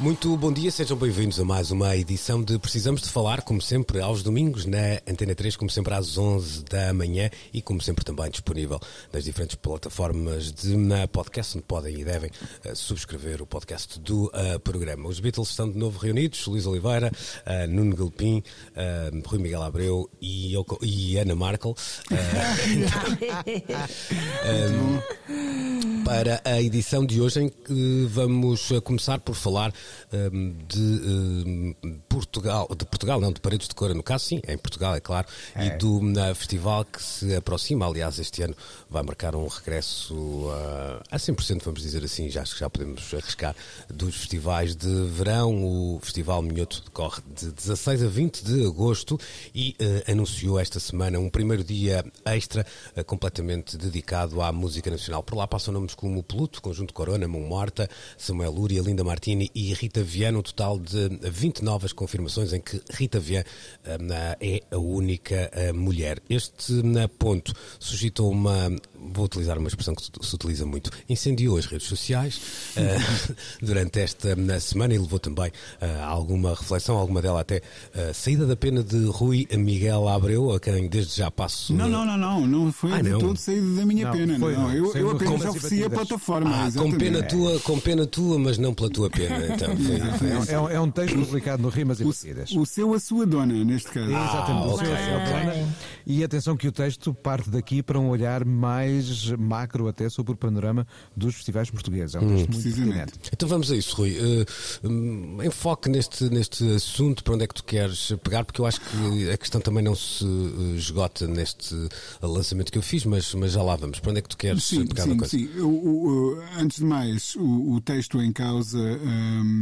Muito bom dia, sejam bem-vindos a mais uma edição de Precisamos de Falar, como sempre, aos domingos na Antena 3, como sempre às 11 da manhã e como sempre também disponível nas diferentes plataformas de na podcast, onde podem e devem uh, subscrever o podcast do uh, programa. Os Beatles estão de novo reunidos, Luís Oliveira, uh, Nuno Galpim, Rui Miguel Abreu e, eu, e Ana Markel. para a edição de hoje em que vamos começar por falar um, de Portugal, de Portugal, não, de Paredes de Cora, no caso sim, em Portugal, é claro, é. e do festival que se aproxima, aliás, este ano vai marcar um regresso uh, a 100%, vamos dizer assim, já acho que já podemos arriscar, dos festivais de verão. O Festival Minhoto decorre de 16 a 20 de agosto e uh, anunciou esta semana um primeiro dia extra uh, completamente dedicado à música nacional. Por lá passam nomes como Pluto, Conjunto Corona, Mão Morta, Samuel Lúria, Linda Martini e Rita Viana, um total de 20 novas confirmações em que Rita Viana é a única mulher. Este ponto suscitou uma vou utilizar uma expressão que se utiliza muito, incendiou as redes sociais durante esta semana e levou também a alguma reflexão, alguma dela até saída da pena de Rui Miguel Abreu, a quem desde já passo. Não, não, não, não, não foi ah, de não. todo saída da minha não, pena. Foi, não. Eu, eu apenas ofereci a plataforma. Ah, com pena, tua, com pena tua, mas não pela tua pena. Então, foi, foi, é, um, é, um texto publicado no Rimas e Batidas. O, o seu, a sua dona, neste caso. Ah, exatamente, okay. o seu, a sua dona. E atenção que o texto parte daqui para um olhar mais macro até sobre o panorama dos festivais portugueses. É um texto hum, muito pertinente. Então vamos a isso, Rui. Uh, enfoque neste, neste assunto, para onde é que tu queres pegar, porque eu acho que a questão também não se uh, esgota neste lançamento que eu fiz, mas, mas já lá vamos. Para onde é que tu queres sim, pegar sim, a coisa? Sim, o, antes de mais, o, o texto em causa, um,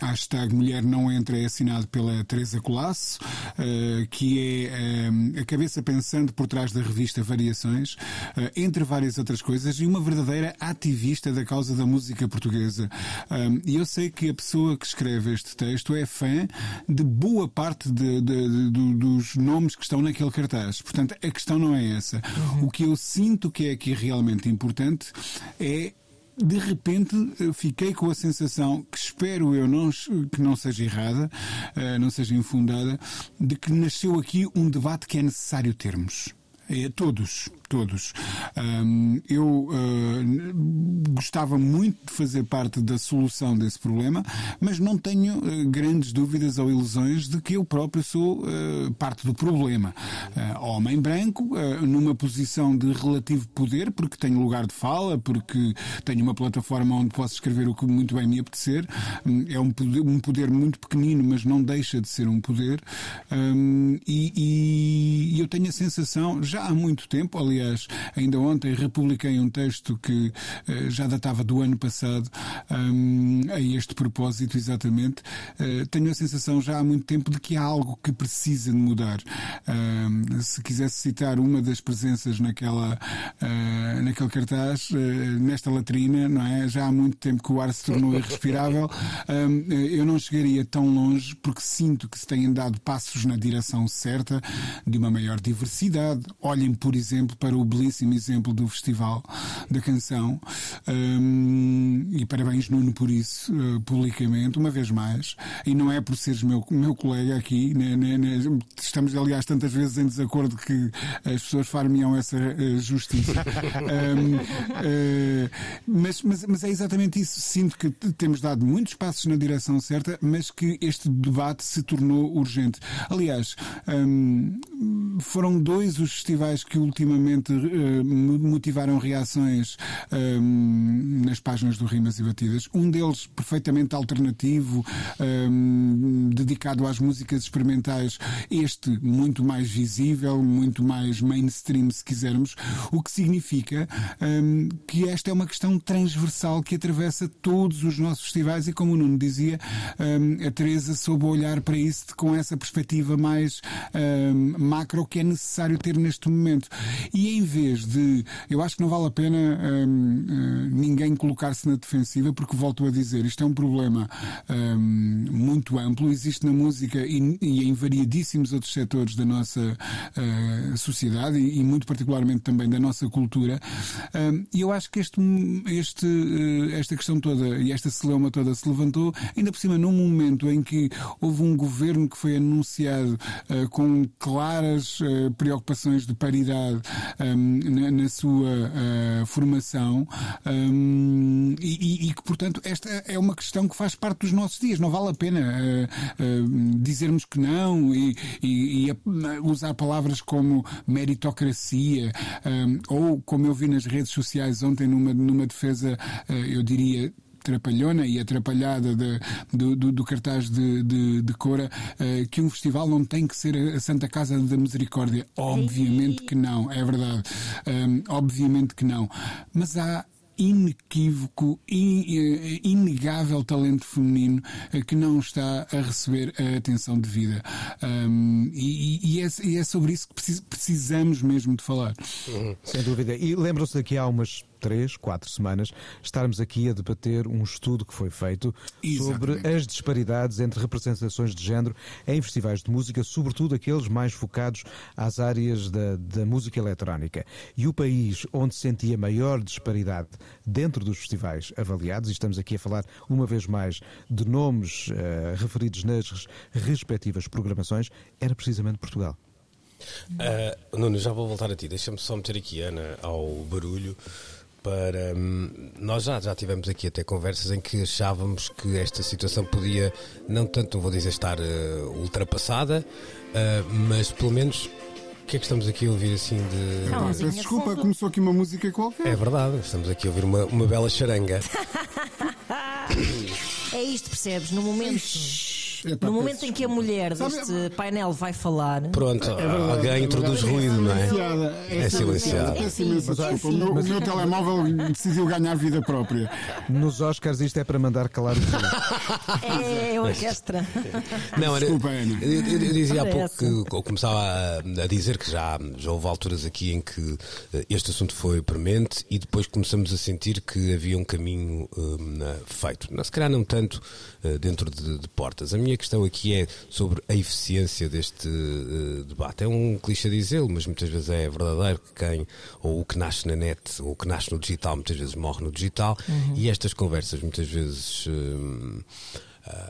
hashtag Mulher Não Entra, é assinado pela Teresa Colasso, uh, que é um, a cabeça pensando por trás da revista Variações, uh, entre várias outras coisas, e uma verdadeira ativista da causa da música portuguesa. Um, e eu sei que a pessoa que escreve este texto é fã de boa parte de, de, de, dos nomes que estão naquele cartaz. Portanto, a questão não é essa. Uhum. O que eu sinto que é aqui realmente importante é de repente fiquei com a sensação que espero eu não, que não seja errada, uh, não seja infundada, de que nasceu aqui um debate que é necessário termos. É, todos, todos. Um, eu uh, gostava muito de fazer parte da solução desse problema, mas não tenho uh, grandes dúvidas ou ilusões de que eu próprio sou uh, parte do problema. homem branco, numa posição de relativo poder, porque tenho lugar de fala, porque tenho uma plataforma onde posso escrever o que muito bem me apetecer. Um, é um poder, um poder, muito pequenino, mas não deixa de ser um poder. Um, e, e eu tenho a sensação, já há muito tempo, aliás, Aliás, ainda ontem republiquei um texto que uh, já datava do ano passado um, a este propósito, exatamente. Uh, tenho a sensação já há muito tempo de que há algo que precisa de mudar. Um, se quisesse citar uma das presenças naquela, uh, naquele cartaz, nesta latrina, não é? Já há muito tempo que o ar se tornou irrespirável. Um, eu não chegaria tão longe porque sinto que se têm dado passos na direção certa de uma maior diversidade. Olhem, por exemplo, para para o belíssimo exemplo do Festival da Canção. Um, e parabéns, Nuno, por isso, uh, publicamente, uma vez mais. E não é por seres meu, meu colega aqui, né, né, né, estamos, aliás, tantas vezes em desacordo que as pessoas far-me-ão essa uh, justiça. um, uh, eh, mas, mas, mas é exatamente isso. Sinto que temos dado muitos passos na direção certa, mas que este debate se tornou urgente. Aliás, um, foram dois os festivais que ultimamente uh, motivaram reações uh, nas páginas do Rimas e Batidas. Um deles perfeitamente alternativo, um, dedicado às músicas experimentais. Este muito mais visível, muito mais mainstream, se quisermos. O que significa um, que esta é uma questão transversal que atravessa todos os nossos festivais e, como o Nuno dizia, a Teresa soube olhar para isso com essa perspectiva mais macro que é necessário ter neste momento. E em vez de. Eu acho que não vale a pena hum, hum, ninguém colocar-se na defensiva, porque volto a dizer, isto é um problema hum, muito amplo, existe na música e, e, em variadíssimos outros setores da nossa uh, sociedade e, e, muito particularmente também da nossa cultura. E eu acho que este, este, uh, esta questão toda e esta celeuma toda se levantou, ainda por cima, num momento em que houve um governo que foi anunciado uh, com claras preocupações de paridade um, na, na, sua uh, formação um, e, e, que, portanto, esta é uma questão que faz parte dos nossos dias. Não vale a pena uh, uh, dizermos que não e, e, e, usar palavras como meritocracia um, ou, como eu vi nas redes sociais ontem, numa, numa defesa, eu diria, trapalhona e atrapalhada de, do, do, do, cartaz de, de, de Cora uh, que um festival não tem que ser a Santa Casa da Misericórdia. Obviamente que não, é verdade. Um, obviamente que não. Mas há inequívoco, eh, inegável talento feminino eh, que não está a receber a atenção devida. Um, e, e, é, e, é, sobre isso que precisamos mesmo de falar. Sem dúvida. E lembram-se daqui há umas três, quatro semanas, estarmos aqui a debater um estudo que foi feito Exatamente. sobre as disparidades entre representações de género em festivais de música, sobretudo aqueles mais focados às áreas da, da música eletrónica. E o país onde se sentia maior disparidade dentro dos festivais avaliados, e estamos aqui a falar uma vez mais de nomes uh, referidos nas respectivas programações, era precisamente Portugal. Uh, Nuno, já vou voltar a ti. Deixa-me só meter aqui, Ana, ao barulho para. Hum, nós já, já tivemos aqui até conversas em que achávamos que esta situação podia, não tanto, vou dizer estar uh, ultrapassada, uh, mas pelo menos. O que é que estamos aqui a ouvir assim de. Não, Peço desculpa, começou aqui uma música qualquer. É verdade, estamos aqui a ouvir uma, uma bela charanga. é isto, percebes? No momento. Epá, no momento em que a mulher deste painel vai falar. Pronto, é alguém introduz ruído, não é? É, é silenciado. Peço imensa desculpa. O meu, o meu telemóvel decidiu ganhar vida própria. Nos Oscars isto é para mandar calar o ruído. É, é orquestra. Não, era, Desculpa, Ana. Eu, eu, eu dizia há pouco que eu começava a, a, dizer que já, já houve alturas aqui em que eh, este assunto foi premente e depois começamos a sentir que havia um caminho um, feito. Não, se calhar não tanto uh, dentro de, de portas. A minha minha questão aqui é sobre a eficiência deste uh, debate. É um clichê dizê-lo, mas muitas vezes é verdadeiro que quem, ou o que nasce na net, ou o que nasce no digital, muitas vezes morre no digital, uhum. e estas conversas muitas vezes. Uh,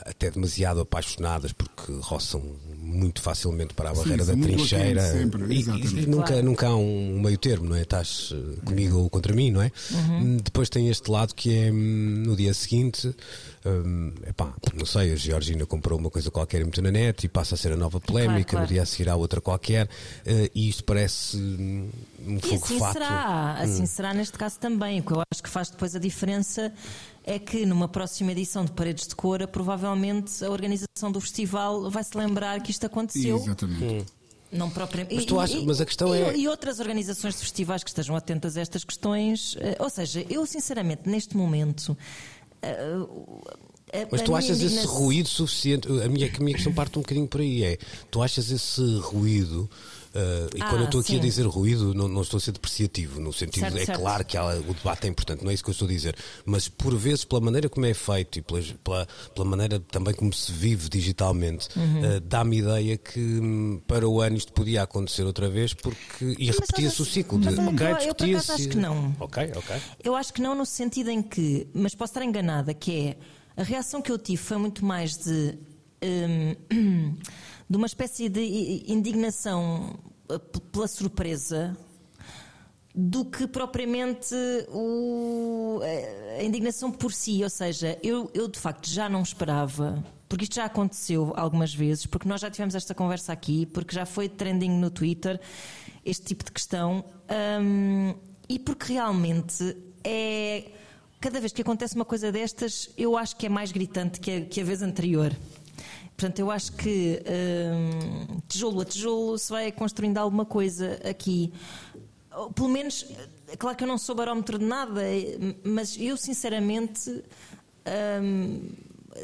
até demasiado apaixonadas porque roçam muito facilmente para a barreira Sim, da trincheira sempre, e, e nunca, claro. nunca há um meio termo, não é? Estás comigo ou contra mim, não é? Uhum. Depois tem este lado que é hum, no dia seguinte um, epá, não sei, a Georgina comprou uma coisa qualquer e meteu na net e passa a ser a nova polémica, claro, claro. no dia a seguir há outra qualquer, uh, e isto parece um fogo e assim fato. será, assim hum. será neste caso também. O que eu acho que faz depois a diferença é que numa próxima edição de Paredes de Cora, provavelmente a organização do festival vai se lembrar que isto aconteceu. Exatamente. Hum. Não propriamente. Mas, tu achas, mas a questão e, é. E outras organizações de festivais que estejam atentas a estas questões. Eh, ou seja, eu sinceramente, neste momento, mas tu achas esse ruído suficiente? A minha, a minha questão parte um bocadinho por aí: é tu achas esse ruído Uh, e ah, quando eu estou aqui a dizer ruído, não, não, estou a ser depreciativo, no sentido, certo, é certo. claro que há, o debate é importante, não é isso que eu estou a dizer, mas por vezes, pela maneira como é feito e pela, pela, pela maneira também como se vive digitalmente, uhum. uh, dá-me ideia que hum, para o ano isto podia acontecer outra vez porque e repetia-se o ciclo. De, mas, okay, eu, eu por acaso acho que não. Ok, ok. Eu acho que não, no sentido em que, mas posso estar enganada, que é a reação que eu tive foi muito mais de. Um, de uma espécie de indignação eh, pela surpresa do que propriamente o, a indignação por si. Ou seja, eu, eu de facto já não esperava, porque isto já aconteceu algumas vezes, porque nós já tivemos esta conversa aqui, porque já foi trending no Twitter este tipo de questão, um, e porque realmente é cada vez que acontece uma coisa destas, eu acho que é mais gritante que a, que a vez anterior. Portanto, eu acho que hum, tijolo a tijolo se vai construindo alguma coisa aqui. Pelo menos, é claro que eu não sou barómetro de nada, mas eu sinceramente hum,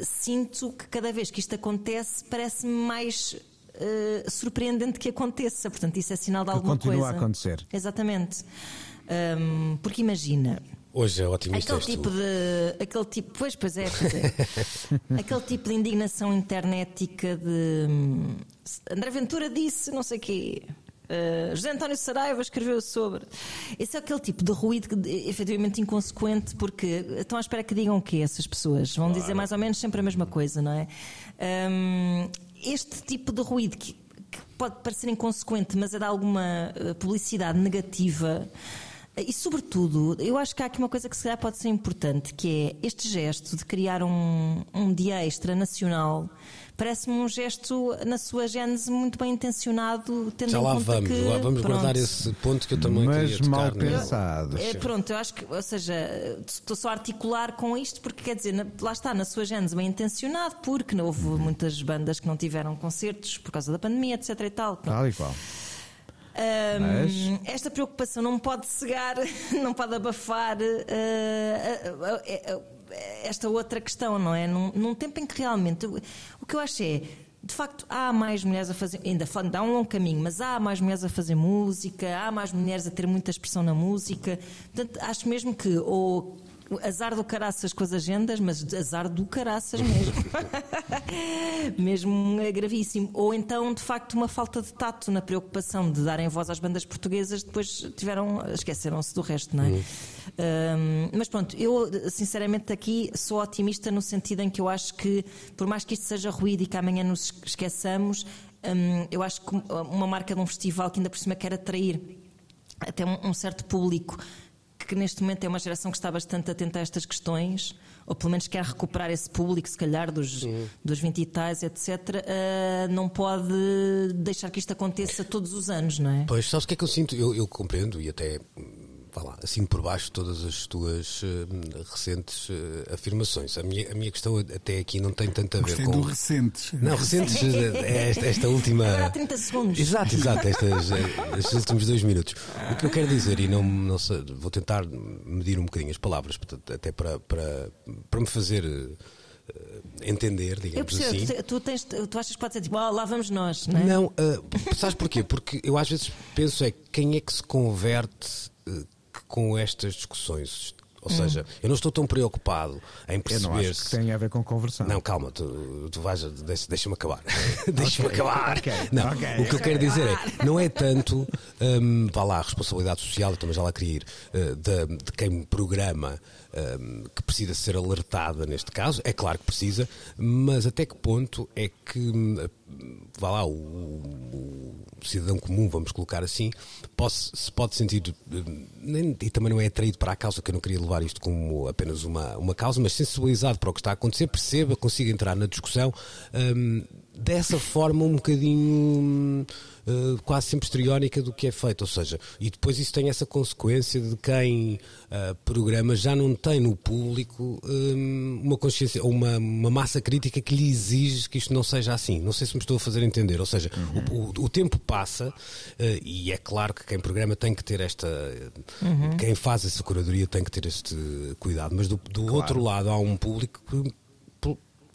sinto que cada vez que isto acontece parece-me mais uh, surpreendente que aconteça. Portanto, isso é sinal de alguma continua coisa. Continua a acontecer. Exatamente. Um, porque imagina. Hoje é otimista. Aquele tipo de. Aquele tipo. Pois, pois é, pois é. aquele tipo de indignação internetica de. Hum, André Ventura disse não sei o quê. Uh, José António Saraiva escreveu sobre. Esse é aquele tipo de ruído que, efetivamente inconsequente, porque estão à espera que digam o quê essas pessoas? Vão claro. dizer mais ou menos sempre a mesma coisa, não é? Um, este tipo de ruído que, que, pode parecer inconsequente, mas é de alguma eh, publicidade negativa. E, sobretudo, eu acho que há aqui uma coisa que se calhar pode ser importante, que é este gesto de criar um, um dia extra nacional parece-me um gesto, na sua gênese, muito bem intencionado, tendo Já em lá conta vamos, que, lá vamos pronto, guardar esse ponto que eu também Mas queria mal é? pensado. é, pronto, eu acho que, ou seja, estou só a articular com isto porque quer dizer, na- lá está, na sua gênese bem intencionado, porque não houve muitas bandas que não tiveram concertos por causa da pandemia, etc e tal. Pronto. Tal e qual. Ahm, Mas- Esta preocupação não pode cegar, não pode abafar ah, ah, ah, esta outra questão, não é? Num, num tempo em que realmente o o que eu acho é. De facto, há mais mulheres a fazer, ainda falando, há um longo caminho, mas há mais mulheres a fazer música, há mais mulheres a ter muita expressão na música. Portanto, acho mesmo que, ou azar do caraças com as agendas, mas azar do caraças mesmo. mesmo é gravíssimo. Ou então, de facto, uma falta de tato na preocupação de darem voz às bandas portuguesas, depois tiveram, esqueceram-se do resto, não é? Hum, mas pronto, eu sinceramente aqui sou otimista no sentido em que eu acho que, por mais que isto seja ruído e que amanhã nos esqueçamos, hum, eu acho que uma marca de um festival que ainda por cima quer atrair até um, um certo público que neste momento é uma geração que está bastante atenta a estas questões, ou pelo menos quer recuperar esse público, se calhar, dos, dos 20 e tais, etc., ah, não pode deixar que isto aconteça todos os anos, não é? Pois, sabes o que é que eu sinto? Eu, eu compreendo e até, vá lá, assim por baixo todas as tuas hum, recentes eh, afirmações. A minha, a minha questão até aqui não tem tanto a ver Gostei com. do recentes. Não, recentes, é esta, esta última. Agora há 30 segundos. Exato, exato, estas, eh, estes últimos dois minutos. O que eu quero dizer, e não, não sei, vou tentar medir um bocadinho as palavras, portanto, até para, para, para me fazer eh, entender, Eu digamos percebo, assim. tu, tens, tu achas que pode ser tipo, ah, lá vamos nós, não é? Não, ah, sabes porquê? Porque eu às vezes penso é quem é que se converte eh, com estas discussões. Ou seja, eu não estou tão preocupado em perceber acho que se. tem a ver com conversão. Não, calma, tu, tu vais. deixa- Deixa-me acabar. Deixa-me acabar. ok, não, ok, o que eu quero dizer é, não é tanto, hum, vá lá, a responsabilidade social, eu também já lá queria ir, eh, de, de quem programa que precisa ser alertada neste caso, é claro que precisa, mas até que ponto é que, hum, vá lá, o, o cidadão comum, vamos colocar assim, posse- se pode sentir, hum, nem- e também não é atraído para a causa, que eu não queria levar isto como apenas uma, uma causa, mas sensibilizado para o que está a acontecer, perceba, consiga entrar na discussão hum, dessa forma um bocadinho eh, quase sempre histriónica do que é feito, ou seja, e depois isso tem essa consequência de quem ah, programa já não tem no público hum, uma consciência ou uma, uma massa crítica que lhe exige que isto não seja assim. Não sei se me estou a fazer entender, ou seja, o, o- o tempo passa eh, e é claro que quem programa tem que ter esta. Quem faz essa curadoria tem que ter este cuidado, mas do, do outro lado há um público que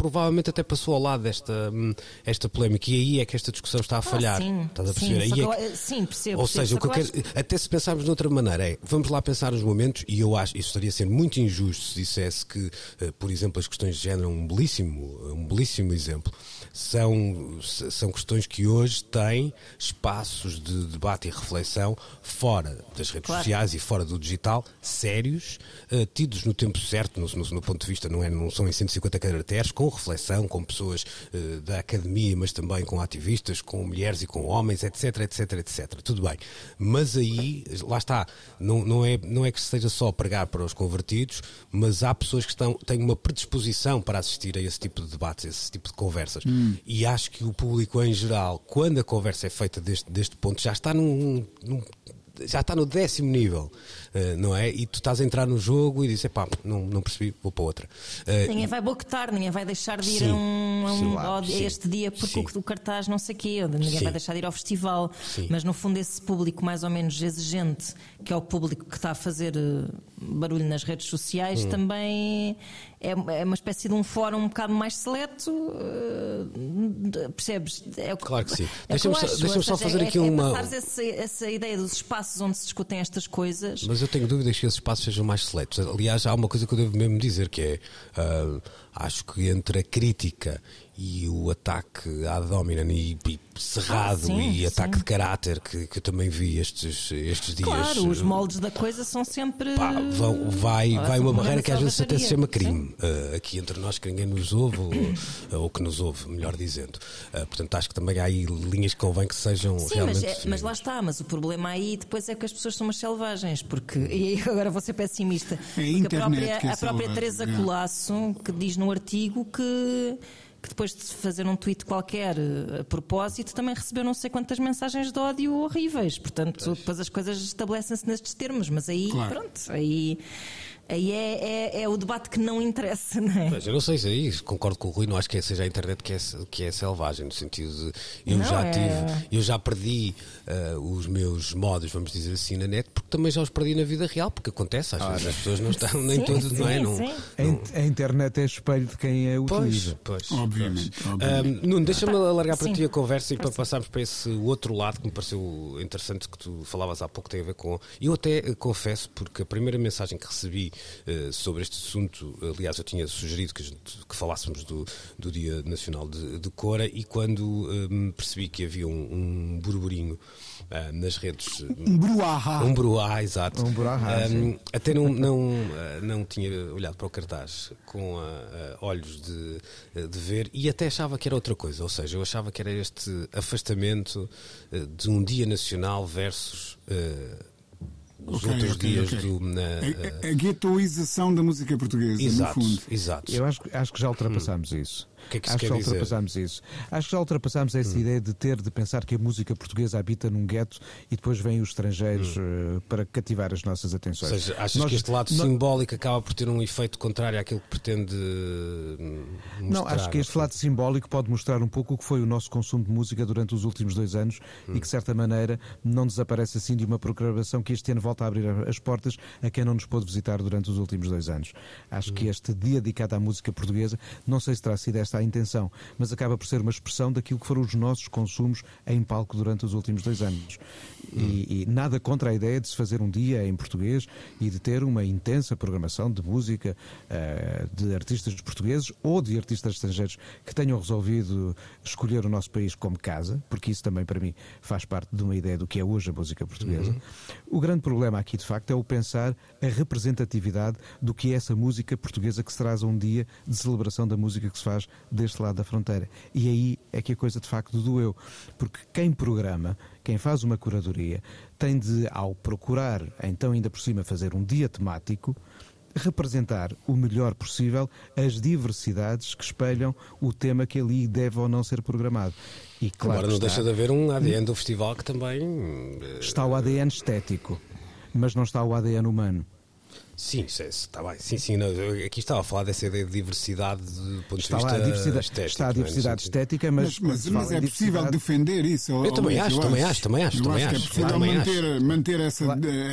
provavelmente até passou ao lado desta hum, esta polémica e aí é que esta discussão está a falhar. Ah, sim, Estás a sim, perceber? Aí é que sim, percebo. ou seja, que quero, até se pensarmos de outra maneira, é vamos lá pensar nos momentos, e eu acho isso estaria a ser muito injusto se dissesse que, eh, por exemplo, as questões de género, um belíssimo, um belíssimo exemplo, são, são questões que hoje têm espaços de debate e reflexão fora das redes Claro. sociais e fora do digital, sérios, eh, tidos no tempo certo, no, no- no ponto de vista, não, é, não são em 150 caracteres, com reflexão, com pessoas eh, da academia, mas também com ativistas, com mulheres e com homens, etc, etc, etc. Tudo bem. Mas aí, lá está, não, não, é, não é que seja só pregar para os convertidos, mas há pessoas que estão, têm uma predisposição para assistir a esse tipo de debates, a esse tipo de conversas. E acho que o público em geral, quando a conversa é feita deste, deste ponto, já está num- num já está no décimo nível, uh, não é? E tu estás a entrar no jogo e dizes, pá, não, não percebi, vou para outra. Uh, ninguém vai boicotar, ninguém vai deixar de ir sim, a, um, a, um, a este dia porque o, o, cartaz não sei o quê, ninguém sim. vai deixar de ir ao festival, sim. mas no fundo esse público mais ou menos exigente, que é o público que está a fazer barulho nas redes sociais, hum. também é, é, uma espécie de um fórum um bocado mais seleto, percebes? É, claro que sim. É Deixa-me só, deixa só fazer é, aqui uma. É essa, essa ideia dos espaços onde se discutem estas coisas. Mas eu tenho dúvidas que esses espaços sejam mais seletos. Aliás, há uma coisa que eu devo mesmo dizer que é. Uh, acho que entre a crítica e o ataque à Dominan e, e cerrado ah, sim, e ataque de caráter que, que eu também vi estes, estes dias. Claro, os moldes da coisa são sempre. Pá, vão, vai vai uma barreira que às vezes até se chama crime uh, aqui entre nós que ninguém nos ouve ou, ou que nos ouve, melhor dizendo. Uh, portanto, acho que também há aí linhas que convém que sejam sim, realmente. Mas, é, mas lá está, mas o problema aí depois é que as pessoas são umas selvagens, porque. E agora vou ser pessimista. É porque a, a própria, é a própria Teresa é. Colasso, que diz no artigo que que depois de fazer um tweet qualquer eh, a propósito, também recebeu não sei quantas mensagens de ódio horríveis. Portanto, pois. depois as coisas estabelecem-se nestes termos, mas aí, claro. pronto, aí Aí é, é, é, o debate que não interessa, não é? Mas eu não sei se é isso, concordo com o Rui, não acho que é, seja a internet que é, que é selvagem, no sentido de eu não, já é... tive, eu já perdi uh, os meus modos, vamos dizer assim, na net, porque também já os perdi na vida real, porque acontece, às ah, vezes as pessoas não estão, nem sim, todos, sim, não é? Não, não... A internet é espelho de quem a utiliza. Pois, pois. Obviamente. obviamente. Um, Nuno, deixa-me alargar para sim. ti a conversa e para passarmos para esse outro lado que me pareceu interessante que tu falavas há pouco, tem a ver com. Eu até confesso, porque a primeira mensagem que recebi sobre este assunto. Aliás, eu tinha sugerido que, que falássemos do, do Dia Nacional de, de Cora e quando um, percebi que havia um, um burburinho uh, nas redes. Um bruahá. Um bruahá, exato. Um bruahá, um, até não, não, não tinha olhado para o cartaz com uh, olhos de, de ver e até achava que era outra coisa. Ou seja, eu achava que era este afastamento de um Dia Nacional versus os okay, outros okay, dias okay. do. Na, a, a, guetoização da música portuguesa, exato, no fundo. Exato. Eu acho, acho que já ultrapassamos hum. isso. Que é que Acho que já ultrapassamos isso. Acho que já ultrapassamos essa hum. ideia de ter, de pensar que a música portuguesa habita num gueto e depois vêm os estrangeiros hum. uh, para cativar as nossas atenções. Ou seja, achas Nós, que este lado nós... simbólico acaba por ter um efeito contrário àquilo que pretende hum, mostrar? Não, acho que este lado simbólico pode mostrar um pouco o que foi o nosso consumo de música durante os últimos dois anos hum. e que, de certa maneira, não desaparece assim de uma programação que este ano volta a abrir as portas a quem não nos pôde visitar durante os últimos dois anos. Acho hum. que este dia dedicado à música portuguesa, não sei se terá sido esta a intenção, mas acaba por ser uma expressão daquilo que foram os nossos consumos em palco durante os últimos dois anos. E, e, nada contra a ideia de se fazer um dia em português e de ter uma intensa programação de música uh, de artistas portugueses ou de artistas estrangeiros que tenham resolvido escolher o nosso país como casa, porque isso também para mim faz parte de uma ideia do que é hoje a música portuguesa. Uhum. O grande problema aqui, de facto, é o pensar a representatividade do que é essa música portuguesa que se traz a um dia de celebração da música que se faz deste lado da fronteira. E aí é que a coisa de facto doeu, porque quem programa quem faz uma curadoria tem de, ao procurar, então ainda por cima, fazer um dia temático, representar o melhor possível as diversidades que espelham o tema que ali deve ou não ser programado. E claro Agora não está, deixa de haver um ADN do festival que também. Está o ADN estético, mas não está o ADN humano. Sim, está bem. Sim, sim. Não, aqui estava a falar dessa ideia de diversidade do ponto está de vista a diversidade, estético. Está a diversidade estética, mas. Mas, mas, mas é possível defender isso. Eu também acho, eu também acho, também acho. Também acho, acho que é possível manter, acho. manter essa,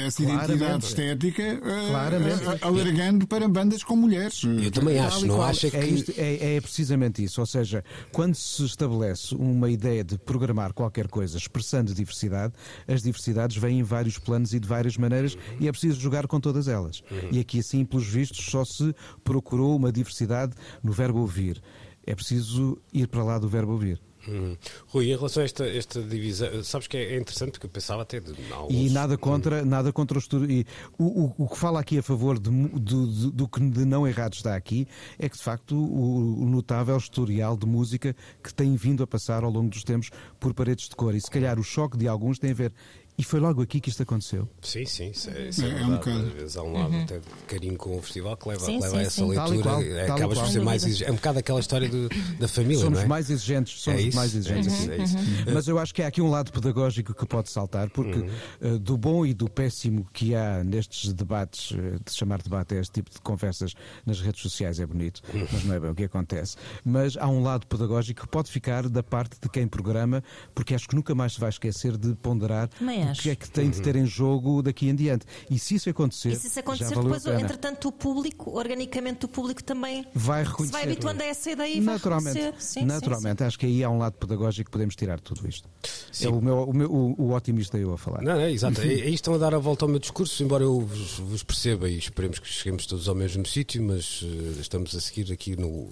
essa identidade estética uh, alargando para bandas com mulheres. Eu também acho, não acho é que. É, isto, é, é precisamente isso. Ou seja, quando se estabelece uma ideia de programar qualquer coisa expressando diversidade, as diversidades vêm em vários planos e de várias maneiras e é preciso jogar com todas elas. Uhum. E aqui, assim, pelos vistos, só se procurou uma diversidade no verbo ouvir. É preciso ir para lá do verbo ouvir. Hum. Rui, em relação a esta, esta divisão, sabes que é, interessante porque eu pensava até de alguns... E nada contra, hum. nada contra o estudo. E o, o, o, que fala aqui a favor de, do, do, do, que de não errado está aqui é que, de facto, o, o, notável historial de música que tem vindo a passar ao longo dos tempos por paredes de cor. E se calhar o choque de alguns tem a ver E foi logo aqui que isto aconteceu. Sim, sim, isso é, isso é, É, é um bocado. Às vezes há um lado Uhum. até de carinho com o festival que leva, Sim, leva sim, a essa leitura. qual, é, acabas por ser mais exigente. É um bocado aquela história do- da família, Somos não é? mais exigentes, somos É isso, mais exigentes é é isso. Mas eu acho que há aqui um lado pedagógico que pode saltar, porque Uhum. eh, do bom e do péssimo que há nestes debates, eh, de chamar debate a este tipo de conversas nas redes sociais é bonito, Uhum. mas não é bem o que acontece. Mas há um lado pedagógico que pode ficar da parte de quem programa, porque acho que nunca mais se vai esquecer de ponderar o que é que tem de ter em jogo daqui em diante. E se isso acontecer, E se isso acontecer, depois, entretanto, o público, organicamente, o público também vai se reconhecer. vai habituando a essa ideia e vai naturalmente, reconhecer. Sim, naturalmente. Acho que aí há um lado pedagógico que podemos tirar de tudo isto. Sim. É o, meu, o, meu, o, o otimista eu a falar. Não, não, exato. Aí estão a dar a volta ao meu discurso, embora eu vos, vos perceba e esperemos que cheguemos todos ao mesmo sítio, mas eh, estamos a seguir aqui no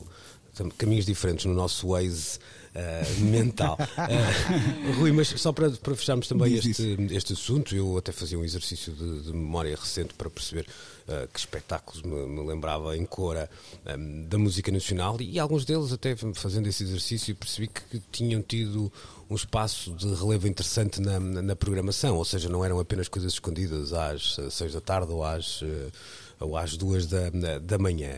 caminhos diferentes no nosso Waze eh, mental. Eh, Rui, mas só para, para fecharmos também Diz este, este assunto, eu até fazia um exercício de, de memória recente para perceber eh, que espetáculos me, me lembrava em cora eh, da música nacional e alguns deles, até fazendo esse exercício, percebi que tinham tido um espaço de relevo interessante na, na, na programação, ou seja, não eram apenas coisas escondidas às seis da tarde ou às, ou às duas da- da manhã.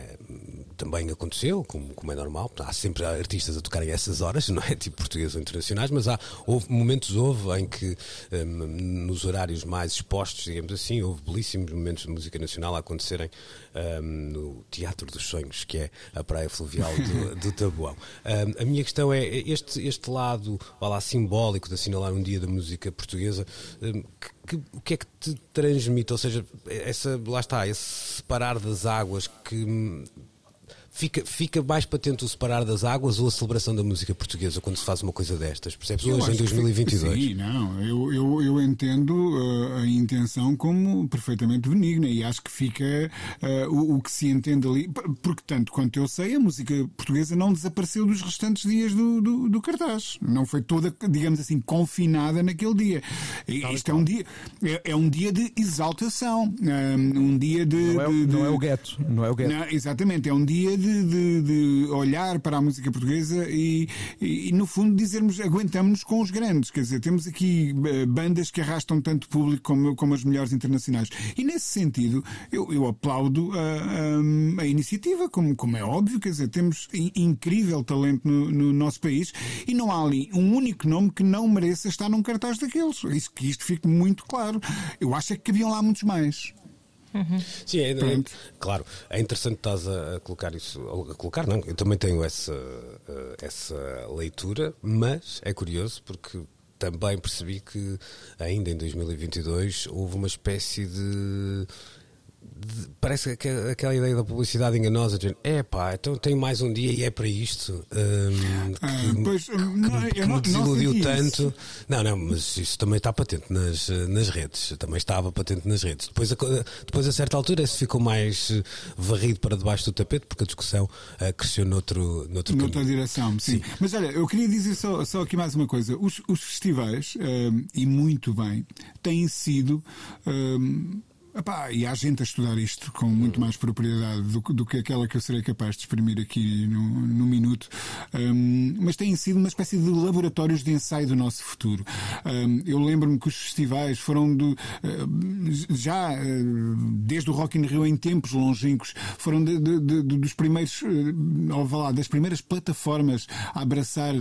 Também aconteceu, como, como é normal, há sempre artistas a tocarem essas horas, não é tipo portugueses ou internacionais, mas há houve momentos houve em que eh, nos horários mais expostos, digamos assim, houve belíssimos momentos de música nacional a acontecerem eh, no Teatro dos Sonhos, que é a praia fluvial do, do Tabuão. Eh, a minha questão é este, este lado, lá, simbólico de assinalar um dia da música portuguesa, que, que- o que é que te transmite? Ou seja, essa, lá está, esse separar das águas que hum, fica, fica mais patente o separar das águas ou a celebração da música portuguesa quando se faz uma coisa destas? Percebes? Eu Hoje, em acho que- 2022. Sim, não. Eu, eu, eu entendo uh, a intenção como perfeitamente benigna e acho que fica uh, o, o que se entende ali. Porque, tanto quanto eu sei, a música portuguesa não desapareceu dos restantes dias do, do, do cartaz. Não foi toda, digamos assim, confinada naquele dia. E Isto é um dia, é, é um dia de exaltação. Um, um dia de. Não é, o- de- não de- é o gueto. Não é o gueto. não, exatamente, é um dia de, de- de olhar para a música portuguesa e, e, e, no fundo dizermos aguentamos-nos com os grandes, quer dizer, temos aqui eh, bandas que arrastam tanto público como, como as melhores internacionais. E nesse sentido, eu, eu aplaudo a, a- a iniciativa, como, como é óbvio, quer dizer, temos in- incrível talento no, no nosso país e não há ali um único nome que não mereça estar num cartaz daqueles. Isso, que isto fique muito claro. Eu acho é que cabiam lá muitos mais. Sim, é, é- claro, é interessante estás a, colocar isso, a colocar não, eu também tenho essa, eh, essa leitura, mas é curioso porque também percebi que ainda em 2022 houve uma espécie de- parece que aquela ideia da publicidade enganosa de é pá, então tem mais um dia e é para isto hum, que, Ah, pois, que não, que eu me não desiludiu tanto. isso. Não, não, mas isso também está patente nas, nas redes. Também estava patente nas redes. Depois, a, depois a certa altura, isso ficou mais eh, varrido para debaixo do tapete, porque a discussão eh, cresceu noutro, noutro Noutra caminho. direção, sim. Mas olha, eu queria dizer só, só aqui mais uma coisa. Os, os festivais, hum, e muito bem, têm sido. hum, epá, e há gente a estudar isto com muito mais propriedade do, do que aquela que eu serei capaz de exprimir aqui no, no minuto. Hum, mas têm sido uma espécie de laboratórios de ensaio do nosso futuro. Hum, eu lembro-me que os festivais foram do, hum, já hum, desde o Rock in Rio em tempos longínquos, foram de- de- dos primeiros, vá lá, das primeiras plataformas a abraçar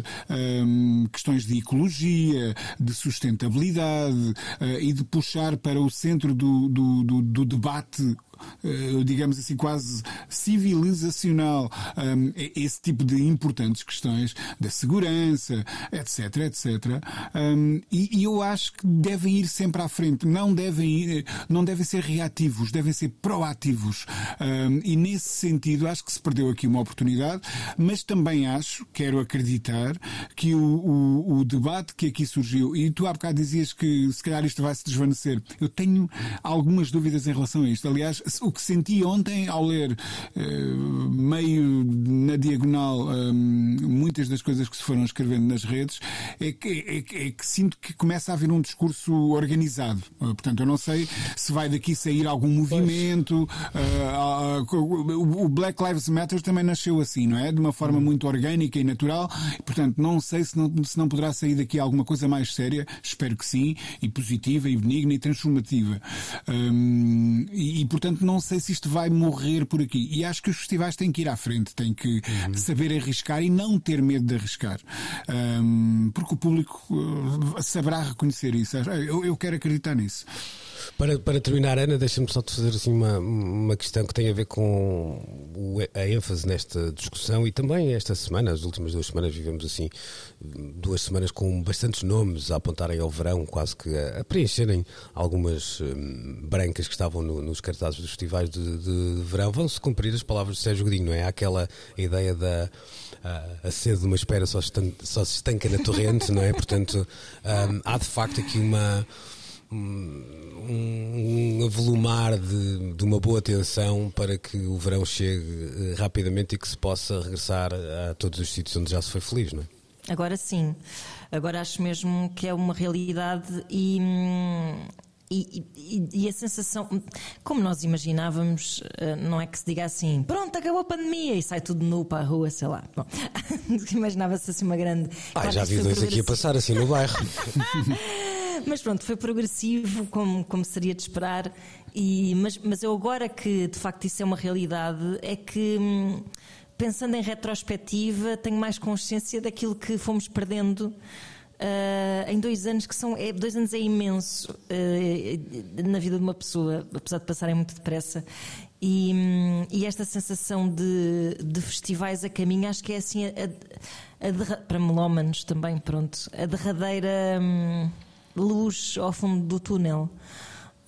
hum, questões de ecologia, de sustentabilidade e de puxar para o centro do, do, do- do debate digamos assim, quase civilizacional, hum, esse tipo de importantes questões da segurança, etc, etc. Hum, e, eu acho que devem ir sempre à frente, não devem ir, não devem ser reativos, devem ser proativos. Hum, e nesse sentido, acho que se perdeu aqui uma oportunidade, mas também acho, quero acreditar, que o, o, o debate que aqui surgiu, e tu há bocado dizias que se calhar isto vai se desvanecer, eu tenho algumas dúvidas em relação a isto. Aliás, o que senti ontem ao ler uh, meio na diagonal um, muitas das coisas que se foram escrevendo nas redes é que, é, é que sinto que começa a haver um discurso organizado. Uh, portanto, eu não sei se vai daqui sair algum movimento. Uh, o Black Lives Matter também nasceu assim, não é? De uma forma muito orgânica e natural. Portanto, não sei se não, se não poderá sair daqui alguma coisa mais séria. Espero que sim, e positiva, e benigna e transformativa. Um, e, e, portanto, não sei se isto vai morrer por aqui. E acho que os festivais têm que ir à frente, têm que uhum. saber arriscar e não ter medo de arriscar. Um, porque o público uh, saberá reconhecer isso. Eu, eu quero acreditar nisso. Para, para terminar, Ana, deixa-me só te fazer assim uma, uma questão que tem a ver com o, a ênfase nesta discussão e também esta semana, as últimas duas semanas, vivemos assim duas semanas com bastantes nomes a apontarem ao verão, quase que a, preencherem algumas hum, brancas que estavam no, nos cartazes dos festivais de, de verão. Vão-se cumprir as palavras de Sérgio Godinho, não é? Aquela ideia da a, a sede de uma espera só, só se estanca na torrente, não é? Portanto, um, há de facto aqui uma um, um avolumar de, de, uma boa tensão para que o verão chegue eh, rapidamente e que se possa regressar a todos os sítios onde já se foi feliz, não é? Agora sim. Agora acho mesmo que é uma realidade e. E, e, e, a sensação, como nós imaginávamos, eh, não é que se diga assim, pronto, acabou a pandemia e sai tudo nu para a rua, sei lá. Imaginava-se assim uma grande. Ah, já vi dois aqui a passar assim no bairro. Mas pronto, foi progressivo, como, como seria de esperar. E, mas, mas eu agora que de facto isso é uma realidade, é que hum, pensando em retrospectiva, tenho mais consciência daquilo que fomos perdendo. Uh, em dois anos, que são. É, dois anos é imenso uh, na vida de uma pessoa, apesar de passarem muito depressa. E, e esta sensação de, de, festivais a caminho, acho que é assim, a, a, a, para melómanos também, pronto, a derradeira. Hum, luz ao fundo do túnel.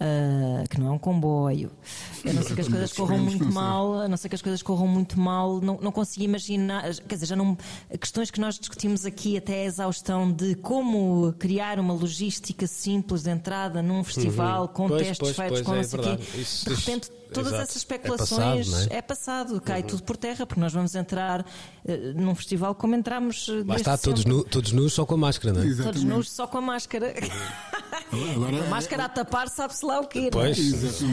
Uh, que não é um comboio. A não ser que as coisas corram muito mal, a não ser que as coisas corram muito mal, não, não consigo imaginar, quer dizer, já não. Questões que nós discutimos aqui até a exaustão de como criar uma logística simples de entrada num festival uhum. com pois, testes pois, feitos pois, com é não sei quê. De repente todas Exato. essas especulações é passado, é? é passado, cai uhum. tudo por terra, porque nós vamos entrar uh, num festival como entramos. Lá está, todos, nu, todos nus só com a máscara, não é? Exatamente. Todos nus só com a máscara. Agora, a máscara a tapar, sabe-se lá o quê. É? Pois, isso,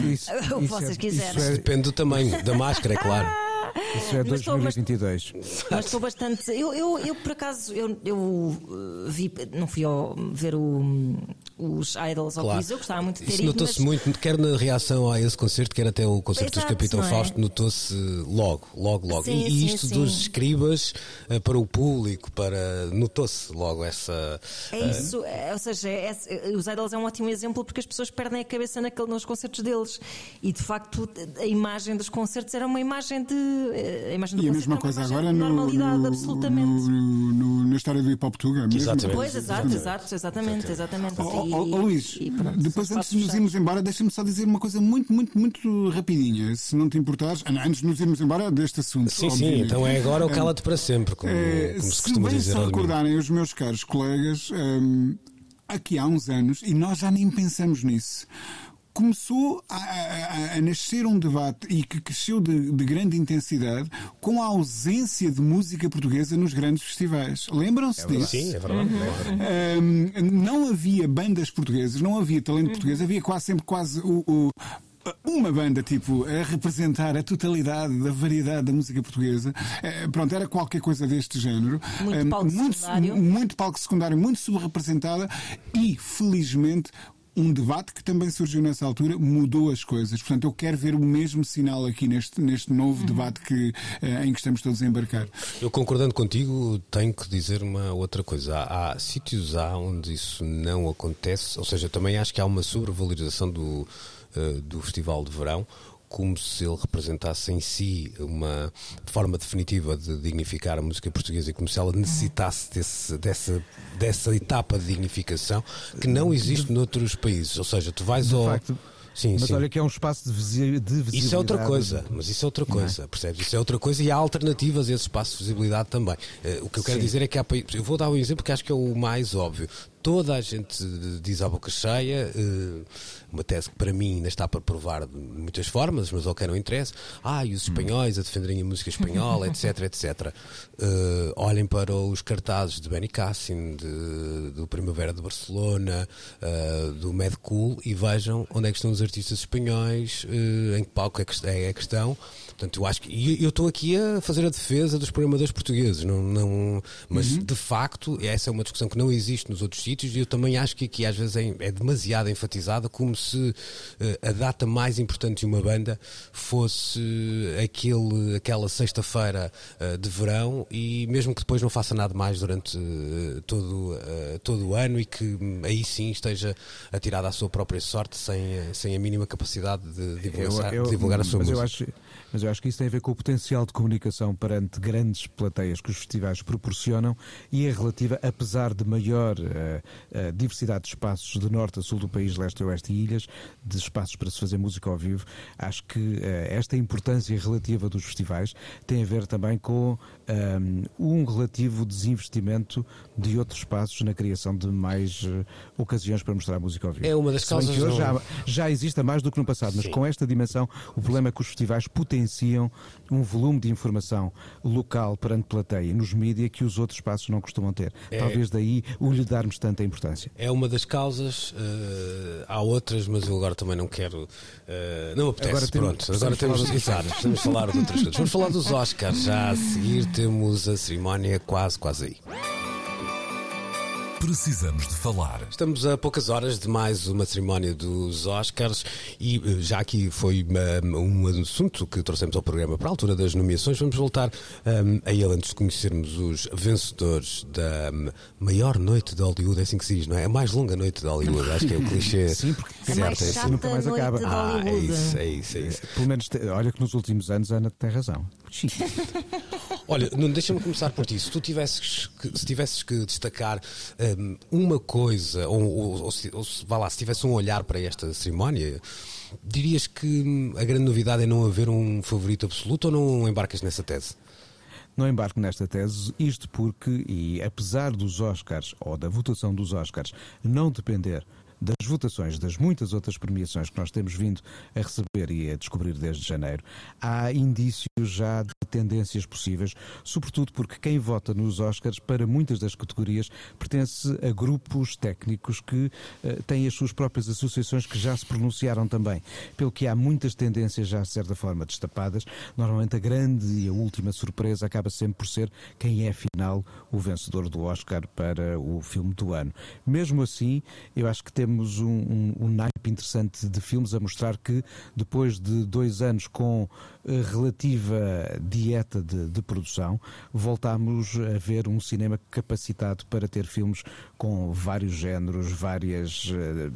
o que vocês é- quiserem. Isso depende do tamanho da máscara, é claro. Isso é 2022. Mas estou bastante. Eu, eu, eu por acaso, eu, eu uh, vi, não fui ao, ver o, os Idols ao claro. eu gostava muito de ter Isso notou-se mas... muito, quer na reação a esse concerto, quer até o concerto Exato, dos Capitão é? Fausto, notou-se logo, logo, logo. Sim, e, sim, isto sim. dos escribas uh, para o público, para notou-se logo essa. É uh... isso, é, ou seja, é, os Idols é um ótimo exemplo porque as pessoas perdem a cabeça naquele, nos concertos deles. E de facto, a imagem dos concertos era uma imagem de a imagem do e a mesma coisa agora no, normalidade, no, absolutamente. No, no, na história do hip hop tuga. Exatamente. Pois, exato, exato, exatamente, exatamente. Oh, oh, oh, Luís, e, pronto, depois antes de nos irmos embora, deixa-me só dizer uma coisa muito, muito, muito rapidinha, se não te importares, antes de nos irmos embora deste assunto. Sim, sim, então é agora o cala-te para sempre, como, é, como se costuma dizer. Se recordarem os meus caros colegas, um, aqui há uns anos, e nós já nem pensamos nisso começou a, a, a, nascer um debate e que cresceu de, de, grande intensidade com a ausência de música portuguesa nos grandes festivais. Lembram-se é disso? Sim, é verdade. Uhum. Um, não havia bandas portuguesas, não havia talento uhum. português, havia quase sempre quase o, o uma banda tipo a representar a totalidade da variedade da música portuguesa. É, pronto, era qualquer coisa deste género. Muito palco muito, secundário. Muito palco secundário, muito subrepresentada e, felizmente, um debate que também surgiu nessa altura mudou as coisas. Portanto, eu quero ver o mesmo sinal aqui neste, neste novo uhum. debate que, uh, em que estamos todos a embarcar. Eu concordando contigo, tenho que dizer uma outra coisa. Há, há sítios há onde isso não acontece, ou seja, também acho que há uma sobrevalorização do, uh, do Festival de Verão como se ele representasse em si uma forma definitiva de dignificar a música portuguesa e como se ela necessitasse desse, dessa, dessa etapa de dignificação que não existe noutros países. Ou seja, tu vais de ao. Facto. Sim, mas sim. olha que é um espaço de, visibilidade. Isso é outra coisa, mas isso é outra coisa, é? percebes? Isso é outra coisa e há alternativas a esse espaço de visibilidade também. Uh, o que eu quero sim. dizer é que há países. Eu vou dar um exemplo que acho que é o mais óbvio toda a gente diz à boca cheia, uh, uma tese que para mim ainda está para provar de muitas formas, mas ao que não interessa. Ah, e os espanhóis a defenderem a música espanhola, etc, etc. Uh, olhem para os cartazes de Benny Cassin, de, do Primavera de Barcelona, uh, do Mad Cool e vejam onde é que estão os artistas espanhóis, uh, em que palco é que é a questão. Portanto, eu acho que. E eu estou aqui a fazer a defesa dos programadores portugueses, não, não, mas uhum. de facto, essa é uma discussão que não existe nos outros sítios e eu também acho que aqui às vezes é, é demasiado enfatizada como se uh, a data mais importante de uma banda fosse aquele, aquela sexta-feira uh, de verão e mesmo que depois não faça nada mais durante uh, todo, todo o ano e que um, aí sim esteja atirada à sua própria sorte sem, sem a mínima capacidade de divulgar, eu, eu, de divulgar a sua música. Mas eu acho que isso tem a ver com o potencial de comunicação perante grandes plateias que os festivais proporcionam e é relativa, apesar de maior uh, diversidade de espaços de norte a sul do país, leste a oeste e ilhas, de espaços para se fazer música ao vivo, acho que uh, esta importância relativa dos festivais tem a ver também com um, relativo desinvestimento de outros espaços na criação de mais ocasiões para mostrar música ao vivo. É uma das causas. Que hoje já, já existe mais do que no passado, mas Sim. com esta dimensão, o problema é que os festivais potenciam um volume de informação local perante plateia nos mídias que os outros espaços não costumam ter. É, Talvez daí o lhe darmos tanta importância. É uma das causas, uh, há outras, mas eu agora também não quero. Uh, não apetece, agora pronto. Temos, agora temos. Exato, vamos falar de outras coisas. Vamos falar dos Oscars. Já a seguir temos a cerimónia quase, quase aí. Precisamos de falar. Estamos a poucas horas de mais uma cerimónia dos Oscars e eh, já aqui foi um, um assunto que trouxemos ao programa para a altura das nomeações. Vamos voltar um, a ele antes de conhecermos os vencedores da um, maior noite de Hollywood. É assim que se diz, não é? A mais longa noite de Hollywood. Acho que é o clichê. Sim, porque certo, mais é assim. nunca mais acaba. Ah, é isso, é isso, é isso. Pelo menos, olha que nos últimos anos a Ana tem razão. Olha, deixa-me começar por ti. Se tu tivesses que, se tivesses que destacar um, uma coisa, ou, ou, ou, se, ou vá lá, se tivesse um olhar para esta cerimónia, dirias que hum, a grande novidade é não haver um favorito absoluto ou não embarcas nessa tese? Não embarco nesta tese, isto porque, e apesar dos Oscars, ou da votação dos Oscars, não depender das votações das muitas outras premiações que nós temos vindo a receber e a descobrir desde janeiro, há indícios já de tendências possíveis, sobretudo porque quem vota nos Oscars para muitas das categorias pertence a grupos técnicos que uh, têm as suas próprias associações que já se pronunciaram também. Pelo que há muitas tendências já de certa forma destapadas, normalmente a grande e a última surpresa acaba sempre por ser quem é afinal o vencedor do Oscar para o filme do ano. Mesmo assim, eu acho que temos temos um, um, um naipe interessante de filmes a mostrar que depois de dois anos com eh, relativa dieta de, de produção, voltamos a ver um cinema capacitado para ter filmes com vários géneros, várias uh,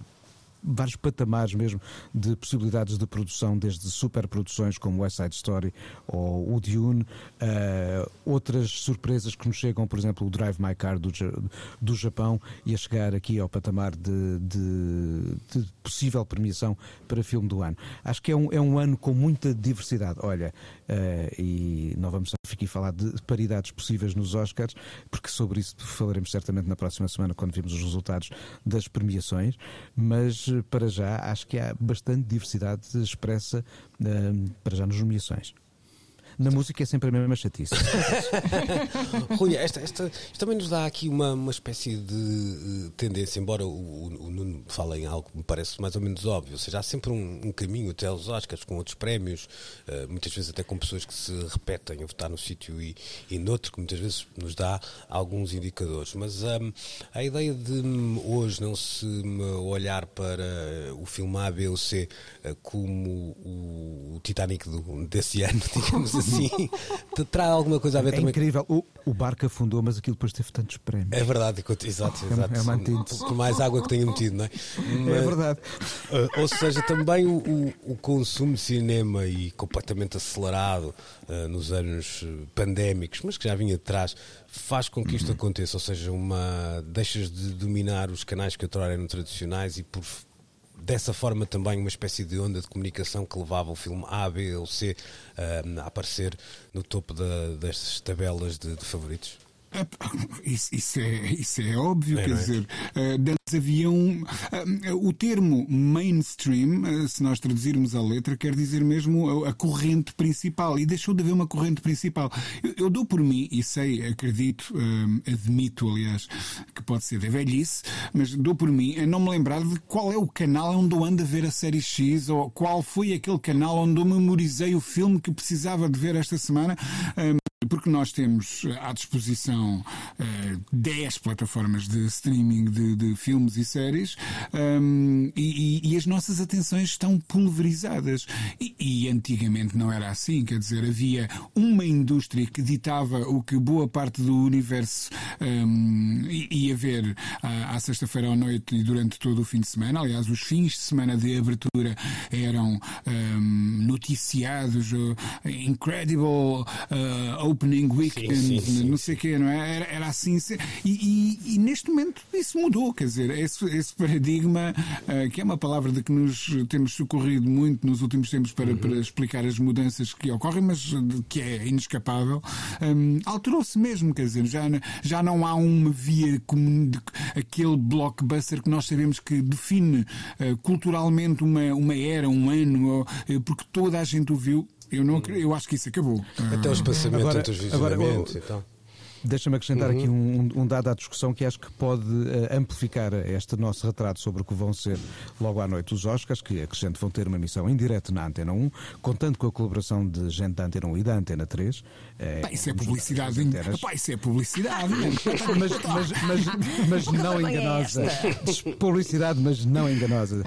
vários patamares mesmo de possibilidades de produção, desde superproduções como West Side Story ou o Dune, uh, outras surpresas que nos chegam, por exemplo, o Drive My Car do, do Japão e a chegar aqui ao patamar de, de, de possível premiação para filme do ano. Acho que é um, é um ano com muita diversidade. Olha, e não vamos aqui falar de paridades possíveis nos Oscars, porque sobre isso falaremos certamente na próxima semana quando vimos os resultados das premiações, mas para já acho que há bastante diversidade expressa uh, para já nas nomeações. Na música é sempre a mesma chatice. Rui, esta, esta, isto também nos dá aqui uma, uma espécie de uh, tendência, embora o, o, Nuno fale em algo que me parece mais ou menos óbvio, ou seja, há sempre um, um caminho até aos Oscars com outros prémios, uh, muitas vezes até com pessoas que se repetem a votar num sítio e, e noutro, que muitas vezes nos dá alguns indicadores. Mas um, a ideia de hum, hoje não se olhar para o filme A, B ou C como o, o Titanic do, desse ano, digamos assim assim, terá alguma coisa a ver é também. incrível. O, o barco afundou, mas aquilo depois teve tantos prémios. É verdade, exato, é exato. É, Por mais água que tenha metido, não é? Mas, é verdade. Uh, ou seja, também o, o, o, consumo de cinema e completamente acelerado uh, nos anos pandémicos, mas que já vinha de trás, faz com que isto uhum. aconteça. Ou seja, uma deixas de dominar os canais que outrora eram tradicionais e por dessa forma também uma espécie de onda de comunicação que levava o filme A, B ou C uh, a aparecer no topo da, das tabelas de, de favoritos? Isso, isso, é, isso é óbvio, é, quer é? dizer, uh, havia um. Uh, o termo mainstream, uh, se nós traduzirmos a letra, quer dizer mesmo a, corrente principal. E deixou de haver uma corrente principal. Eu, eu dou por mim, e sei, acredito, admito, aliás, que pode ser da velhice, mas dou por mim a não me lembrar de qual é o canal onde eu ando a ver a série X ou qual foi aquele canal onde eu memorizei o filme que precisava de ver esta semana porque nós temos eh, à disposição uh, eh, 10 plataformas de streaming de, de filmes e séries um, e, e, as nossas atenções estão pulverizadas. E, e, antigamente não era assim, quer dizer, havia uma indústria que ditava o que boa parte do universo um, ia ver à, à sexta-feira à noite e durante todo o fim de semana. Aliás, os fins de semana de abertura eram um, noticiados, uh, incredible. Uh, opening weekend, sim, sim, não sei o quê, não é? Era, era assim. E, e, e, neste momento isso mudou, quer dizer, esse, esse paradigma, uh, que é uma palavra de que nos temos socorrido muito nos últimos tempos para, uhum. para explicar as mudanças que ocorrem, mas que é inescapável, um, alterou-se mesmo, quer dizer, já, já não há uma via comum, de, aquele blockbuster que nós sabemos que define uh, culturalmente uma, uma era, um ano, uh, porque toda a gente o viu eu, não, eu acho que isso acabou. Até o espaçamento agora, entre os visionamentos agora, e tal. Deixa-me acrescentar uhum. aqui um, um, dado à discussão que acho que pode uh, amplificar este nosso retrato sobre o que vão ser logo à noite os Oscars, que acrescento vão ter uma missão em direto na Antena 1, contando com a colaboração de gente da Antena 1 e da Antena 3. É, Pá, isso é publicidade. Em... Pá, isso é publicidade. mas, mas, mas, mas não é enganosa. publicidade, mas não enganosa.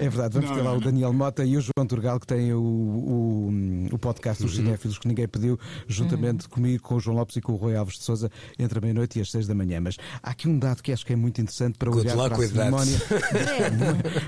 É verdade. Vamos não, ter lá não, o Daniel Mota e o João Turgal, que têm o, o, o podcast dos uhum. cinéfilos que ninguém pediu, juntamente uhum. comigo, com o João Lopes e com o Rui Alves de Souza Entre a meia-noite e as seis da manhã. Mas há aqui um dado que acho que é muito interessante para olhar para a cerimónia.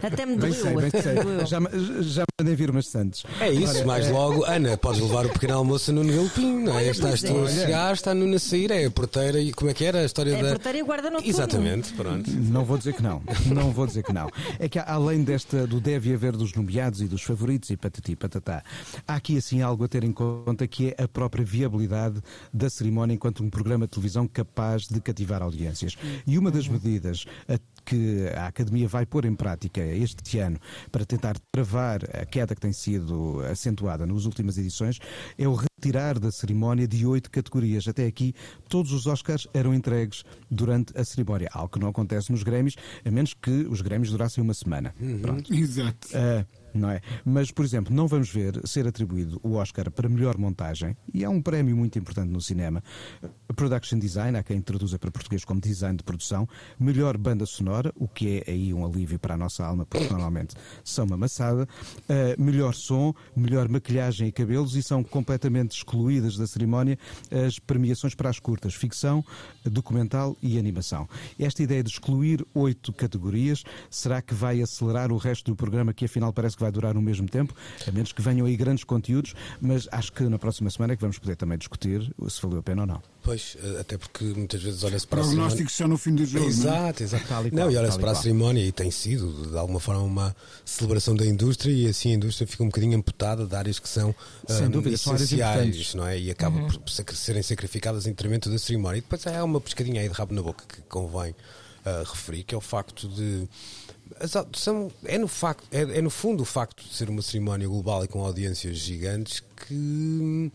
É, até me doeu. Bem sei, bem sei. Já, já mandei vir umas santos. É isso, Ora, mais é... logo, Ana, podes levar o pequeno almoço no Galpim, não é? Estás tu a chegar, está no a sair, é a porteira e como é que era a história é da. A porteira e guarda noturno. Exatamente, pronto. Não vou dizer que não. Não vou dizer que não. É que além desta, do deve haver dos nomeados e dos favoritos e patati patatá, há aqui assim algo a ter em conta que é a própria viabilidade da cerimónia enquanto um programa de televisão capaz capaz de cativar audiências. E uma das medidas que a Academia vai pôr em prática este ano para tentar travar a queda que tem sido acentuada nas últimas edições é o retirar da cerimónia de oito categorias. Até aqui, todos os Oscars eram entregues durante a cerimónia, algo que não acontece nos Grêmios, a menos que os Grêmios durassem uma semana. Uhum. Pronto. Exato. Uh, não é? Mas, por exemplo, não vamos ver ser atribuído o Oscar para melhor montagem, e é um prémio muito importante no cinema. Production Design, há quem traduza para português como design de produção, melhor banda sonora, o que é aí um alívio para a nossa alma, porque normalmente são uma maçada, uh, melhor som, melhor maquilhagem e cabelos, e são completamente excluídas da cerimónia as premiações para as curtas, ficção, documental e animação. Esta ideia de excluir oito categorias, será que vai acelerar o resto do programa que afinal parece que vai durar no mesmo tempo, a menos que venham aí grandes conteúdos, mas acho que na próxima semana é que vamos poder também discutir se valeu a pena ou não. Pois, eh, até porque muitas vezes olha-se para Prognósticos só no fim do jogo. Exato, é? exato. Tal e, não, e olha-se para a cerimónia e tem sido, de alguma forma, uma celebração da indústria e assim a indústria fica um bocadinho amputada de áreas que são Sem um, dúvida, essenciais, não é? E acaba uhum. por serem sacrificadas em detrimento da cerimónia. E depois há uma pescadinha aí de rabo na boca que convém uh, referir, que é o facto de são, é, no facto, é, é, no fundo o facto de ser uma cerimónia global e com audiências gigantes que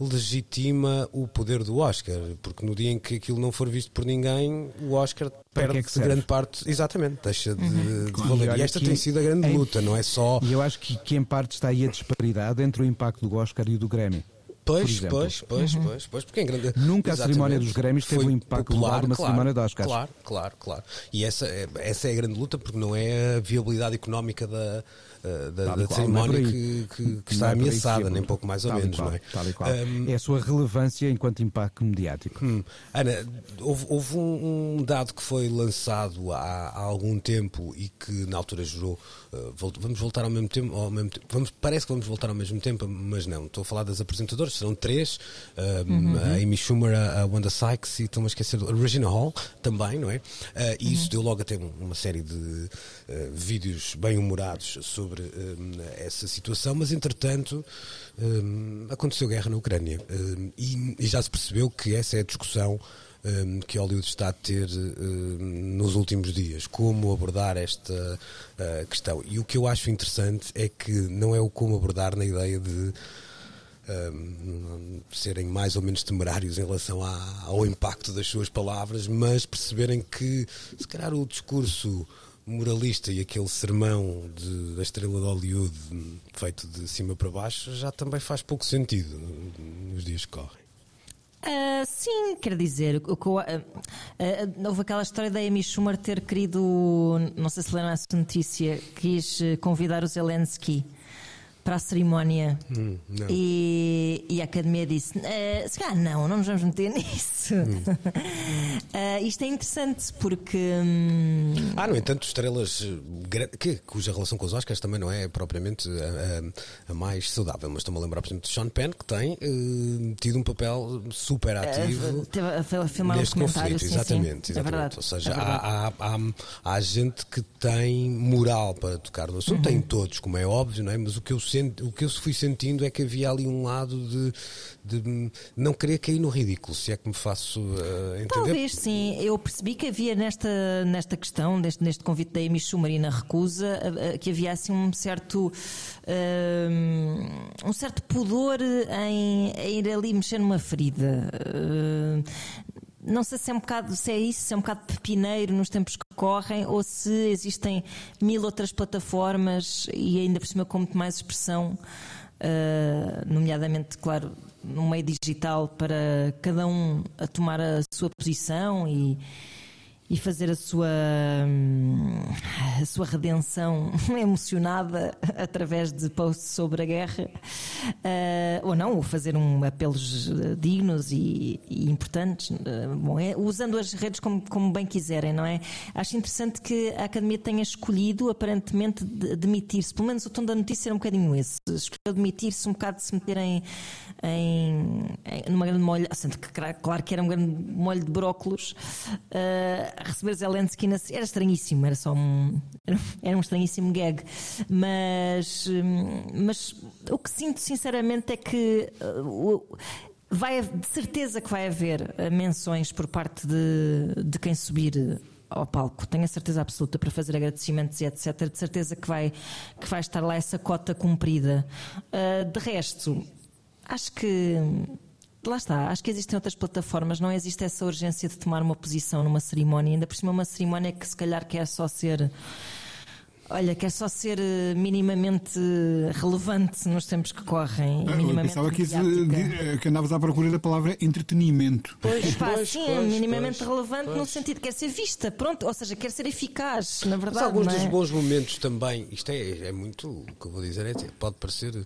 legitima o poder do Oscar, porque no dia em que aquilo não for visto por ninguém, o Oscar perde é grande parte, exatamente, deixa de, uhum. de valer. E, e esta tem sido a grande luta, não é só. E eu acho que, que em parte está aí a disparidade entre o impacto do Oscar e o do Grammy. Pois, pois, pois, uhum. pois, pois, porque em grande. Nunca a cerimónia dos Grêmios teve um impacto popular, global de uma claro, cerimónia de Oscars. Claro, claro, claro. E essa, é, essa é a grande luta, porque não é a viabilidade económica da, eh, da, da cerimónia é que, que, que está é ameaçada, nem pouco mais ou tal menos, qual, não é? Tal e qual. Um, é a sua relevância enquanto impacto mediático. Hum, Ana, houve, houve um, um, dado que foi lançado há, há, algum tempo e que na altura gerou. Uh, vamos voltar ao mesmo tempo, ao mesmo tempo vamos, parece que vamos voltar ao mesmo tempo, mas não. Estou a falar das apresentadoras, serão três uhum. a Amy Schumer, a Wanda Sykes e estou-me a esquecer a Regina Hall também, não é? Uh, e isso uhum. deu logo até uma série de uh, vídeos bem humorados sobre essa situação, mas entretanto aconteceu guerra na Ucrânia e, e, já se percebeu que essa é a discussão um, que Hollywood está a ter um, nos últimos dias, como abordar esta uh, questão. E o que eu acho interessante é que não é o como abordar na ideia de um, serem mais ou menos temerários em relação à, ao impacto das suas palavras, mas perceberem que, se calhar, o discurso moralista e aquele sermão de, da estrela de Hollywood feito de cima para baixo já também faz pouco sentido nos dias que correm. Uh, sim, quer dizer, o, uh, uh, houve aquela história da Amy Schumer ter querido, não sei se leram essa notícia, quis convidar o Zelensky para a cerimónia hum, e, e, a academia disse: uh, se calhar não, não nos vamos meter nisso. Hum. uh, isto é interessante porque. Hum... Ah, no entanto, estrelas que, cuja relação com os Oscars também não é propriamente a, a, a mais saudável, mas estou-me a lembrar, por exemplo, de Sean Penn, que tem uh, tido um papel super ativo uh, a filmar neste um conflito. Sim, exatamente, sim. exatamente. É verdade, Ou seja, é há, há, há, há, gente que tem moral para tocar no assunto, uhum. tem todos, como é óbvio, não é? mas o que eu o que eu fui sentindo é que havia ali um lado de, de não querer cair no ridículo, se é que me faço uh, entender. Talvez sim, eu percebi que havia nesta, nesta questão, neste, neste convite da Amy Schumer na recusa, uh, que havia assim um certo um certo pudor em, em, ir ali mexer numa ferida não sei se é um bocado se é isso, se é um bocado pepineiro nos tempos que correm ou se existem mil outras plataformas e ainda por cima com muito mais expressão, uh, nomeadamente, claro, no meio digital para cada um a tomar a sua posição e e fazer a sua, hum, a sua redenção emocionada através de posts sobre a guerra, uh, ou não, ou fazer um apelos eh, dignos e, e importantes, uh, bom, é, usando as redes como, como bem quiserem, não é? Acho interessante que a Academia tenha escolhido, aparentemente, demitir-se, pelo menos o tom da notícia era um bocadinho esse, escolheu demitir-se um bocado de se meterem em, em, numa grande molha, sendo que claro que era um grande molho de brócolos. Uh, receber Zelensky na... era estranhíssimo, era só um era um estranhíssimo gag, mas mas o que sinto sinceramente é que uh, vai de certeza que vai haver uh, menções por parte de, de quem subir ao palco, tenho a certeza absoluta para fazer agradecimentos e etc. De certeza que vai, que vai estar lá essa cota cumprida. Uh, de resto, acho que lá está, acho que existem outras plataformas, não existe essa urgência de tomar uma posição numa cerimónia, ainda por cima uma cerimónia que se calhar quer só ser. Olha, quer só ser eh, minimamente relevante nos tempos que correm. Ah, minimamente eu pensava que, que andavas à procura da palavra entretenimento. Pois, pá, pois, sim, pois, minimamente pois, relevante no sentido de quer ser vista, pronto, ou seja, quer ser eficaz, na verdade. Mas alguns é? dos bons momentos também, isto é, é muito, o que eu vou dizer é, pode parecer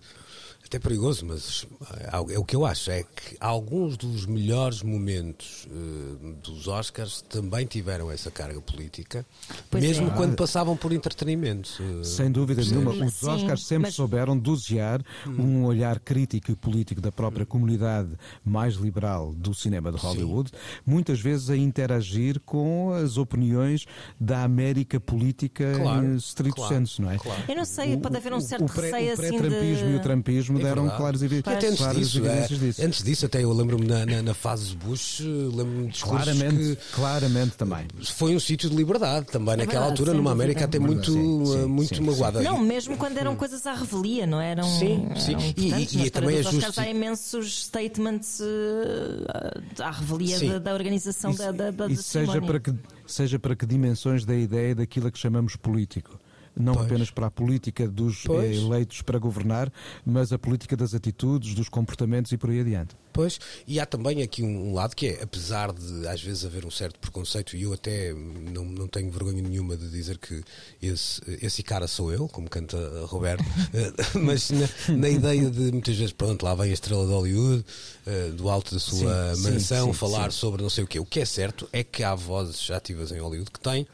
até perigoso, mas é, é o que eu acho, é que alguns dos melhores momentos uh, dos Oscars também tiveram essa carga política, pois mesmo é. quando passavam por entretenimento. Uh, Sem dúvida nenhuma, os Oscars sempre mas... souberam dosear hum. um olhar crítico e político da própria hum. comunidade mais liberal do cinema de Hollywood, Sim. muitas vezes a interagir com as opiniões da América política claro, em strito claro, senso, não é? Claro. Eu não sei, pode haver um certo o, pré, receio o pré-trampismo de... e o trampismo é deram claros, e até antes disso, é, disso. Antes disso, até eu lembro-me na, na, na, fase Bush, lembro-me de discursos claramente, que claramente também. Foi um sítio de liberdade também, é naquela verdade, altura, numa América até muito, sim, sim, muito sim, magoada. Não, mesmo quando eram coisas à revelia, não eram? Sim, sim. Eram e, e, e também é justo. Há imensos statements uh, à revelia da, da, organização isso, da, da, da e seja para que Seja para que dimensões da ideia daquilo que chamamos político não pois. apenas para a política dos pois. eleitos para governar, mas a política das atitudes, dos comportamentos e por aí adiante. Pois, e há também aqui um, lado que é, apesar de às vezes haver um certo preconceito, e eu até não, não tenho vergonha nenhuma de dizer que esse, esse cara sou eu, como canta Roberto, eh, mas na, na, ideia de muitas vezes, pronto, lá vem a estrela de Hollywood, uh, do alto da sua sim, mansão, sim, sim, falar sobre não sei o quê. O que é certo é que há vozes ativas em Hollywood que têm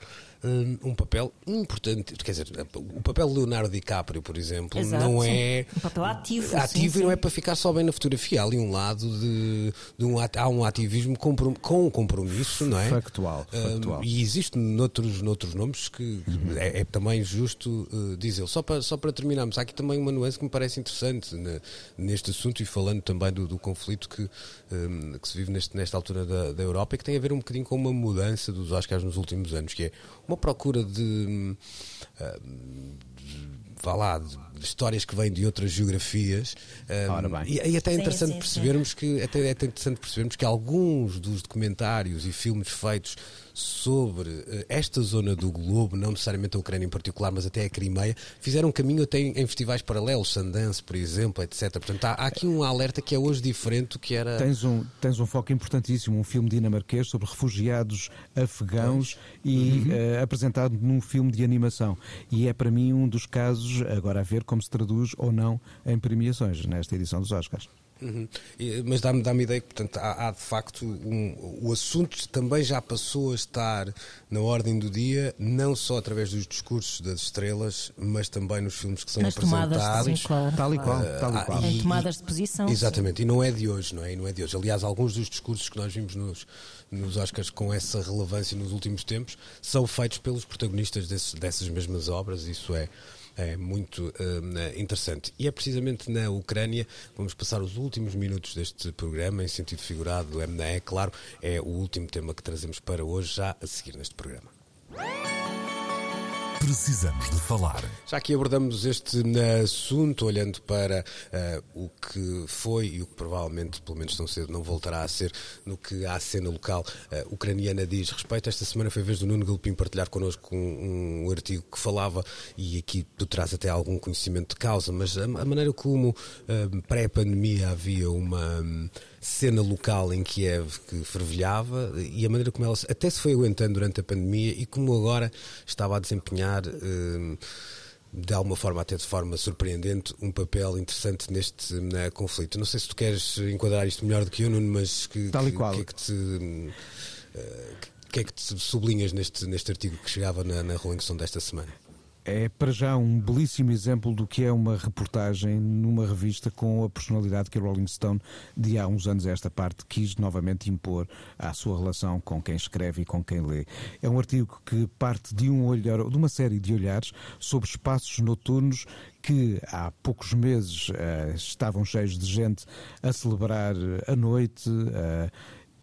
um, um papel importante. Quer dizer, o papel de Leonardo DiCaprio, por exemplo, Exato, não sim. é. Um papel ativo, Ativo sim, e não é sim. para ficar só bem na fotografia. Há ali um lado de, de um, há um ativismo comprom- com um compromisso, não é? Factual, Um, factual. e existe noutros, noutros nomes que é, é também justo uh, dizê-lo. Só para, só para terminarmos, há aqui também uma nuance que me parece interessante ne- neste assunto e falando também do, do conflito que, um, que se vive neste, nesta altura da, da Europa e que tem a ver um bocadinho com uma mudança dos Oscars nos últimos anos, que é uma procura de. hum, vá lá, de, de histórias que vêm de outras geografias. um, Ora bem. E, e até é Sim, interessante sim, percebermos que até é até interessante percebermos que alguns dos documentários e filmes feitos sobre eh, esta zona do globo, não necessariamente a Ucrânia em particular, mas até a Crimeia, fizeram caminho até em, em festivais paralelos, Sundance, por exemplo, etc. Portanto, há, há aqui um alerta que é hoje diferente do que era. Tens um, tens um foco importantíssimo, um filme dinamarquês sobre refugiados afegãos e eh, apresentado num filme de animação. E é para mim um dos casos, agora a ver como se traduz ou não em premiações nesta edição dos Oscars. Uhum. Mas dá-me dá ideia que, portanto, há, há, de facto um, o assunto também já passou a estar na ordem do dia, não só através dos discursos das estrelas, mas também nos filmes que são Nas tomadas, apresentados. sim, claro. Tal e qual, tal e Ah, qual. Em tomadas de posição, Exatamente, e não é de hoje, não é? E não é de hoje. Aliás, alguns dos discursos que nós vimos nos, nos Oscars com essa relevância nos últimos tempos são feitos pelos protagonistas desses- dessas mesmas obras, isso é. É muito hum, interessante. E é precisamente na Ucrânia, vamos passar os últimos minutos deste programa, em sentido figurado, é, é claro, é o último tema que trazemos para hoje, já a seguir neste programa. Precisamos de falar. Já que abordamos este eh, assunto, olhando para eh, o que foi e o que provavelmente, pelo menos tão cedo, não voltará a ser no que à cena local eh, ucraniana diz respeito, esta semana foi a vez do Nuno Galpim partilhar connosco um, um artigo que falava, e aqui tu traz até algum conhecimento de causa, mas a, a maneira como eh, pré-pandemia havia uma. hum, cena local em Kiev que fervilhava e a maneira como ela até se foi aguentando durante a pandemia e como agora estava a desempenhar hum, de alguma forma, até de forma surpreendente, um papel interessante neste né, conflito. Não sei se tu queres enquadrar isto melhor do que eu, Nuno, mas que, Tal e que, qual. que é que te. hum, eh, que é que te sublinhas neste, neste artigo que chegava na, na Rolling Stone desta semana? É para já um belíssimo exemplo do que é uma reportagem numa revista com a personalidade que a Rolling Stone, de há uns anos a esta parte, quis novamente impor à sua relação com quem escreve e com quem lê. É um artigo que parte de um olhar, de uma série de olhares sobre espaços noturnos que há poucos meses eh, estavam cheios de gente a celebrar a noite. eh,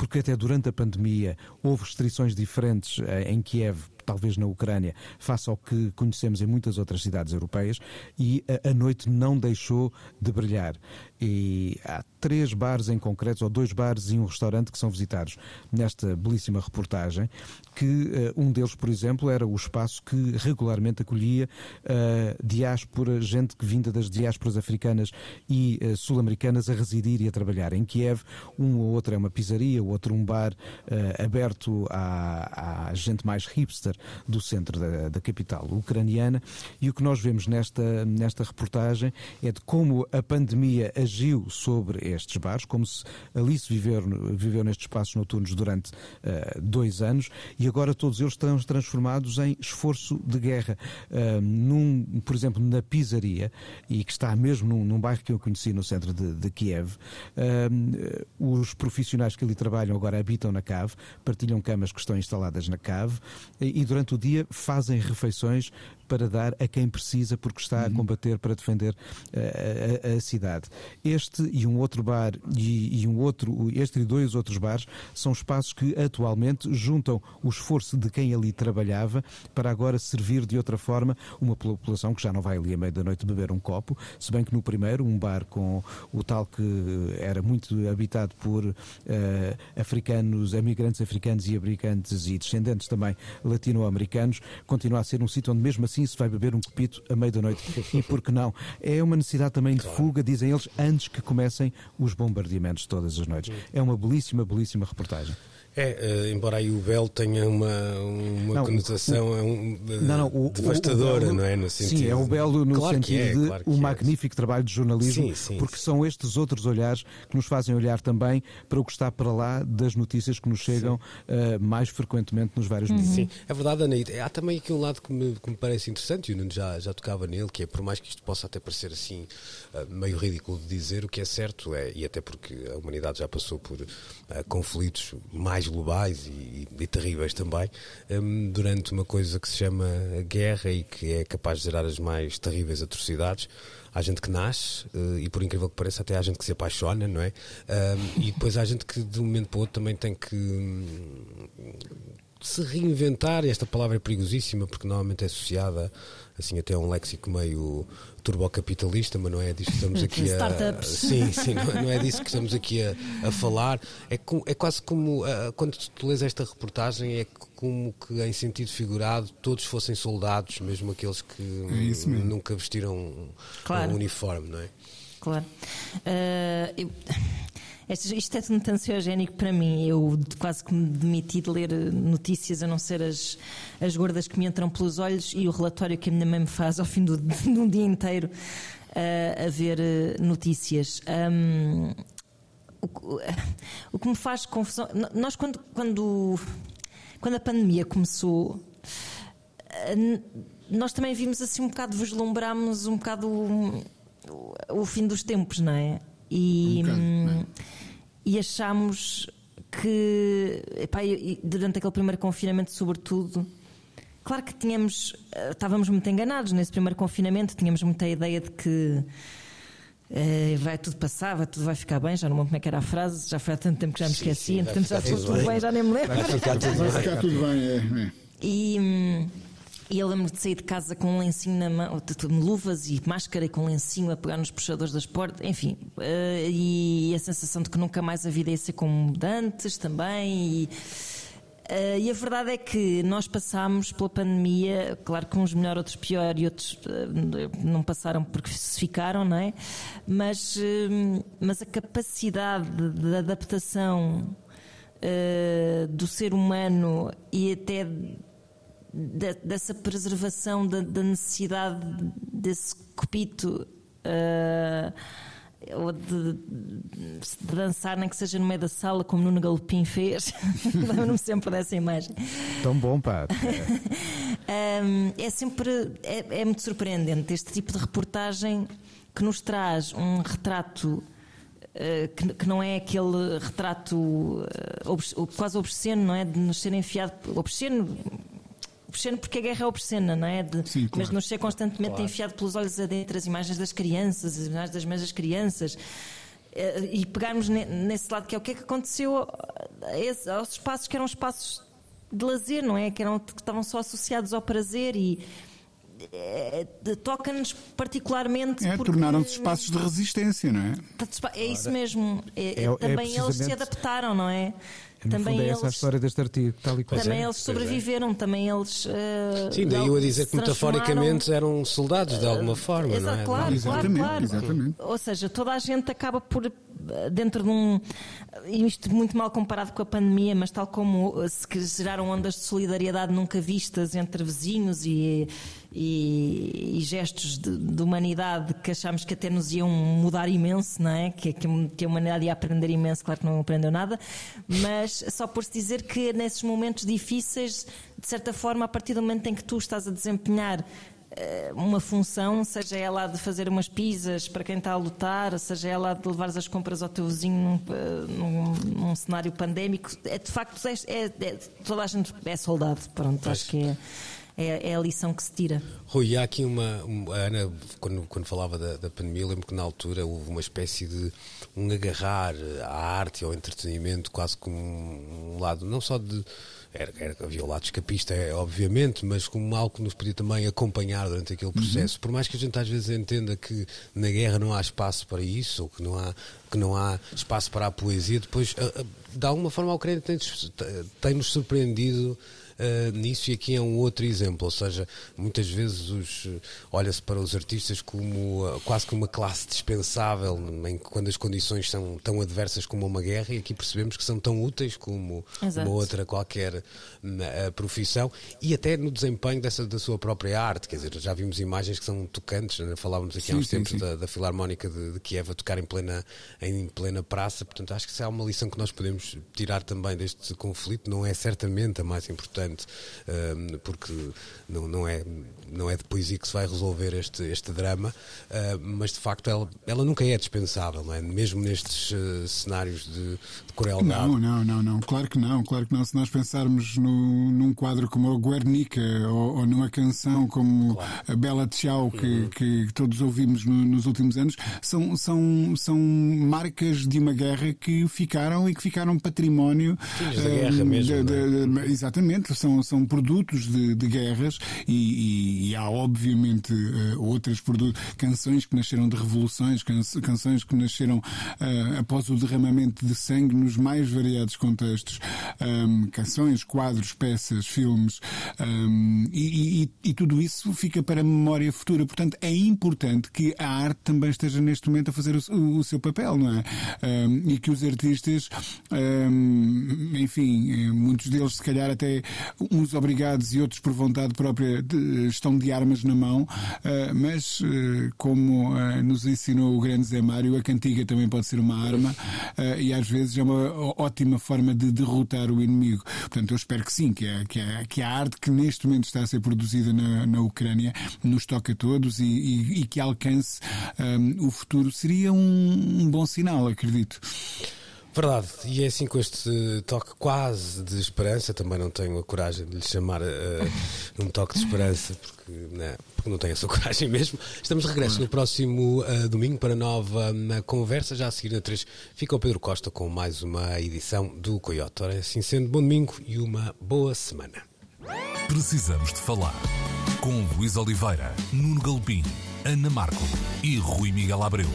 porque até durante a pandemia houve restrições diferentes eh, em Kiev, talvez na Ucrânia, face ao que conhecemos em muitas outras cidades europeias, e a, noite não deixou de brilhar. E há três bares em concreto, ou dois bares e um restaurante que são visitados nesta belíssima reportagem, que eh, um deles, por exemplo, era o espaço que regularmente acolhia eh, diáspora, gente que vinda das diásporas africanas e eh, sul-americanas a residir e a trabalhar em Kiev. Um ou outro é uma pizzaria, o outro um bar eh, aberto à, à gente mais hipster do centro da, da capital ucraniana. E o que nós vemos nesta, nesta reportagem é de como a pandemia agiu sobre estes bares, como se ali se viveu, viveu nestes espaços noturnos durante eh, dois anos e agora todos eles estão transformados em esforço de guerra. Eh, num, por exemplo, na pizzaria, e que está mesmo num, num bairro que eu conheci no centro de, de Kiev, eh, os profissionais que ali trabalham agora habitam na cave, partilham camas que estão instaladas na cave e, e durante o dia fazem refeições para dar a quem precisa porque está a combater para defender eh, a, a- a cidade. Este e um outro bar e, e um outro, este e dois outros bares são espaços que atualmente juntam o esforço de quem ali trabalhava para agora servir de outra forma uma população que já não vai ali à meia da noite beber um copo, se bem que no primeiro, um bar com o tal que era muito habitado por eh, africanos, imigrantes africanos e habitantes e descendentes também latino-americanos, continua a ser um sítio onde mesmo assim assim se vai beber um copito à meia da noite. E por que não? É uma necessidade também de fuga, dizem eles, antes que comecem os bombardeamentos todas as noites. É uma belíssima, belíssima reportagem. É, uh, embora aí o Belo tenha uma, uma não, conotação o, um, não, não, o, devastadora, Belo, não é? No sentido, sim, é o Belo no claro sentido é, de claro um é. magnífico trabalho de jornalismo, sim, sim, porque sim. são estes outros olhares que nos fazem olhar também para o que está para lá das notícias que nos chegam uh, mais frequentemente nos vários mídias. Sim, é verdade, Ana. Há também aqui um lado que me, que me parece interessante, e o Nuno já, já tocava nele, que é por mais que isto possa até parecer assim uh, meio ridículo de dizer, o que é certo é, e até porque a humanidade já passou por uh, conflitos mais globais e e, terríveis também, um, durante uma coisa que se chama guerra e que é capaz de gerar as mais terríveis atrocidades. Há gente que nasce uh, e, por incrível que pareça, até há gente que se apaixona, não é? Um, e depois há gente que, de um momento para o outro, também tem que. Hum, se reinventar, e esta palavra é perigosíssima porque normalmente é associada assim até a um léxico meio turbocapitalista, mas não é disso que estamos aqui a. Startups. Sim, sim, não, não é disso que estamos aqui a, a falar. É, com, é quase como uh, quando tu lês esta reportagem, é como que em sentido figurado todos fossem soldados, mesmo aqueles que É nunca vestiram Claro. um uniforme, não é? Claro. Uh, eu- Isto, isto é tudo tão ansiogénico para mim. Eu quase que me demiti de ler notícias, a não ser as, as gordas que me entram pelos olhos e o relatório que a minha mãe me faz ao fim do, de um dia inteiro uh, a ver uh, notícias. Um, o, o que me faz confusão. Nós, quando, quando, quando a pandemia começou, nós também vimos assim um bocado, vislumbrámos um bocado o, o fim dos tempos, não é? E, Um bocado, é? e achámos que epá, durante aquele primeiro confinamento, sobretudo, claro que tínhamos, eh, estávamos muito enganados nesse primeiro confinamento, tínhamos muita ideia de que eh, vai tudo passar, vai, tudo vai ficar bem, já não me lembro como é que era a frase, já foi há tanto tempo que já me Sim, esqueci, sim, vai entretanto já ficou tudo bem. bem, já nem me lembro. Vai ficar tudo Vai bem. ficar tudo bem, é. é. E, hum, e eu lembro de sair de casa com um lencinho na mão, luvas e máscara e com um lencinho a pegar nos puxadores das portas, enfim. eh, e a sensação de que nunca mais a vida ia ser como antes também. E, eh, e a verdade é que nós passámos pela pandemia, claro que uns melhor, outros pior e outros eh, não passaram porque se ficaram, não é? Mas, mas a capacidade de, adaptação do ser humano e até de- dessa preservação da, da necessidade desse copito eh, ou de, de dançar, nem que seja no meio da sala, como Nuno Galopim fez. Lembro-me sempre dessa imagem. Tão bom, pá. Um, é sempre é, é muito surpreendente este tipo de reportagem que nos traz um retrato uh, que, que não é aquele retrato uh, obs- quase obsceno, não é? De nos ser enfiado obsceno. Obsceno porque a guerra é obscena, não é? De- Sim, claro. Mas nos ser constantemente enfiado pelos olhos adentro as imagens das crianças, as imagens das mesmas crianças. Eh, E pegarmos ne- nesse lado que é o que é que aconteceu aos espaços que eram espaços de lazer, não é? Que, eram, que estavam só associados ao prazer e de- toca-nos particularmente É, porque tornaram-se espaços de resistência, não é? é isso mesmo. É- É- é também eles se adaptaram, não é? No também fundo, é essa a eles história deste artigo, tal e qual. também é, eles pois é. sobreviveram, também eles. eh, Sim, daí eu a dizer que metaforicamente eram soldados de alguma forma, Exato, não é? claro, Exatamente, claro, claro. exatamente. Ou seja, toda a gente acaba por, eh, dentro de um. Isto muito mal comparado com a pandemia, mas tal como eh, se geraram ondas de solidariedade nunca vistas entre vizinhos e, e, e gestos de, de humanidade que achámos que até nos iam mudar imenso, não é? Que, que, que a humanidade ia aprender imenso, claro que não aprendeu nada, mas só por se dizer que nesses momentos difíceis, de certa forma, a partir do momento em que tu estás a desempenhar eh, uma função, seja ela de fazer umas pizzas para quem está a lutar, seja ela de levares as compras ao teu vizinho num, eh, num- num cenário pandémico, é de facto é, é- toda a gente é soldado. Pronto, acho que é, é, é a lição que se tira. Rui, há aqui uma. um- a Ana, quando, quando falava da, da pandemia, lembro que na altura houve uma espécie de um agarrar à arte e ao entretenimento, quase como um, lado, não só de era, era, havia o lado escapista, é, obviamente, mas como algo que nos podia também acompanhar durante aquele processo. Uhum. Por mais que a gente às vezes entenda que na guerra não há espaço para isso, ou que não há, que não há espaço para a poesia, depois, de alguma forma, a Ucrânia tem-nos tem surpreendido uh, nisso e aqui é um outro exemplo, ou seja, muitas vezes olha-se para os artistas como uh, quase como uma classe dispensável em, quando as condições são tão adversas como uma guerra e aqui percebemos que são tão úteis como Exato. uma outra qualquer uh, profissão e até no desempenho dessa, da sua própria arte, quer dizer, já vimos imagens que são tocantes, né? falávamos aqui sim, há uns sim, tempos sim. Da, da, Filarmónica de, de Kiev a tocar em plena, em plena praça, portanto acho que isso é uma lição que nós podemos tirar também deste conflito, não é certamente a mais importante porque não, não, é, não é de poesia que se vai resolver este, este drama, uh, mas de facto ela, ela nunca é dispensável, não é? mesmo nestes uh, cenários de, de crueldade. Não, não, não, não, claro que não, claro que não. Se nós pensarmos no, num quadro como o Guernica ou, ou numa canção como claro. a Bela Tchau, que, uhum. que, todos ouvimos no, nos últimos anos, são, são, são marcas de uma guerra que ficaram e que ficaram património. Da guerra ehm, mesmo. De, de, de, exatamente, são, são produtos de, de guerras e, e, e, há obviamente uh, outras canções que nasceram de revoluções, canções que nasceram uh, após o derramamento de sangue nos mais variados contextos, um, canções, quadros, peças, filmes um, e, e, tudo isso fica para a memória futura. Portanto, é importante que a arte também esteja neste momento a fazer o, o, seu papel, não é? Um, e que os artistas, enfim, eh, muitos deles se calhar até uns obrigados e outros por vontade própria de, estão de armas na mão, uh, mas uh, como uh, nos ensinou o grande Zé Mário, a cantiga também pode ser uma arma e às vezes é uma ótima forma de derrotar o inimigo. Portanto, eu espero que sim, que a, que a, que a arte que neste momento está a ser produzida na, na Ucrânia nos toque a todos e, e, e que alcance um, o futuro. Seria um, um bom sinal, acredito. Verdade, e é assim com este toque quase de esperança, também não tenho a coragem de lhe chamar uh, um toque de esperança, porque, não, né, porque não tenho essa coragem mesmo. Estamos de regresso no próximo uh, domingo para nova uh, conversa, já a seguir na 3 fica o Pedro Costa com mais uma edição do Coyote. Ora, assim sendo, bom domingo e uma boa semana. Precisamos de falar com Luís Oliveira, Nuno Galpim, Ana Marco e Rui Miguel Abreu.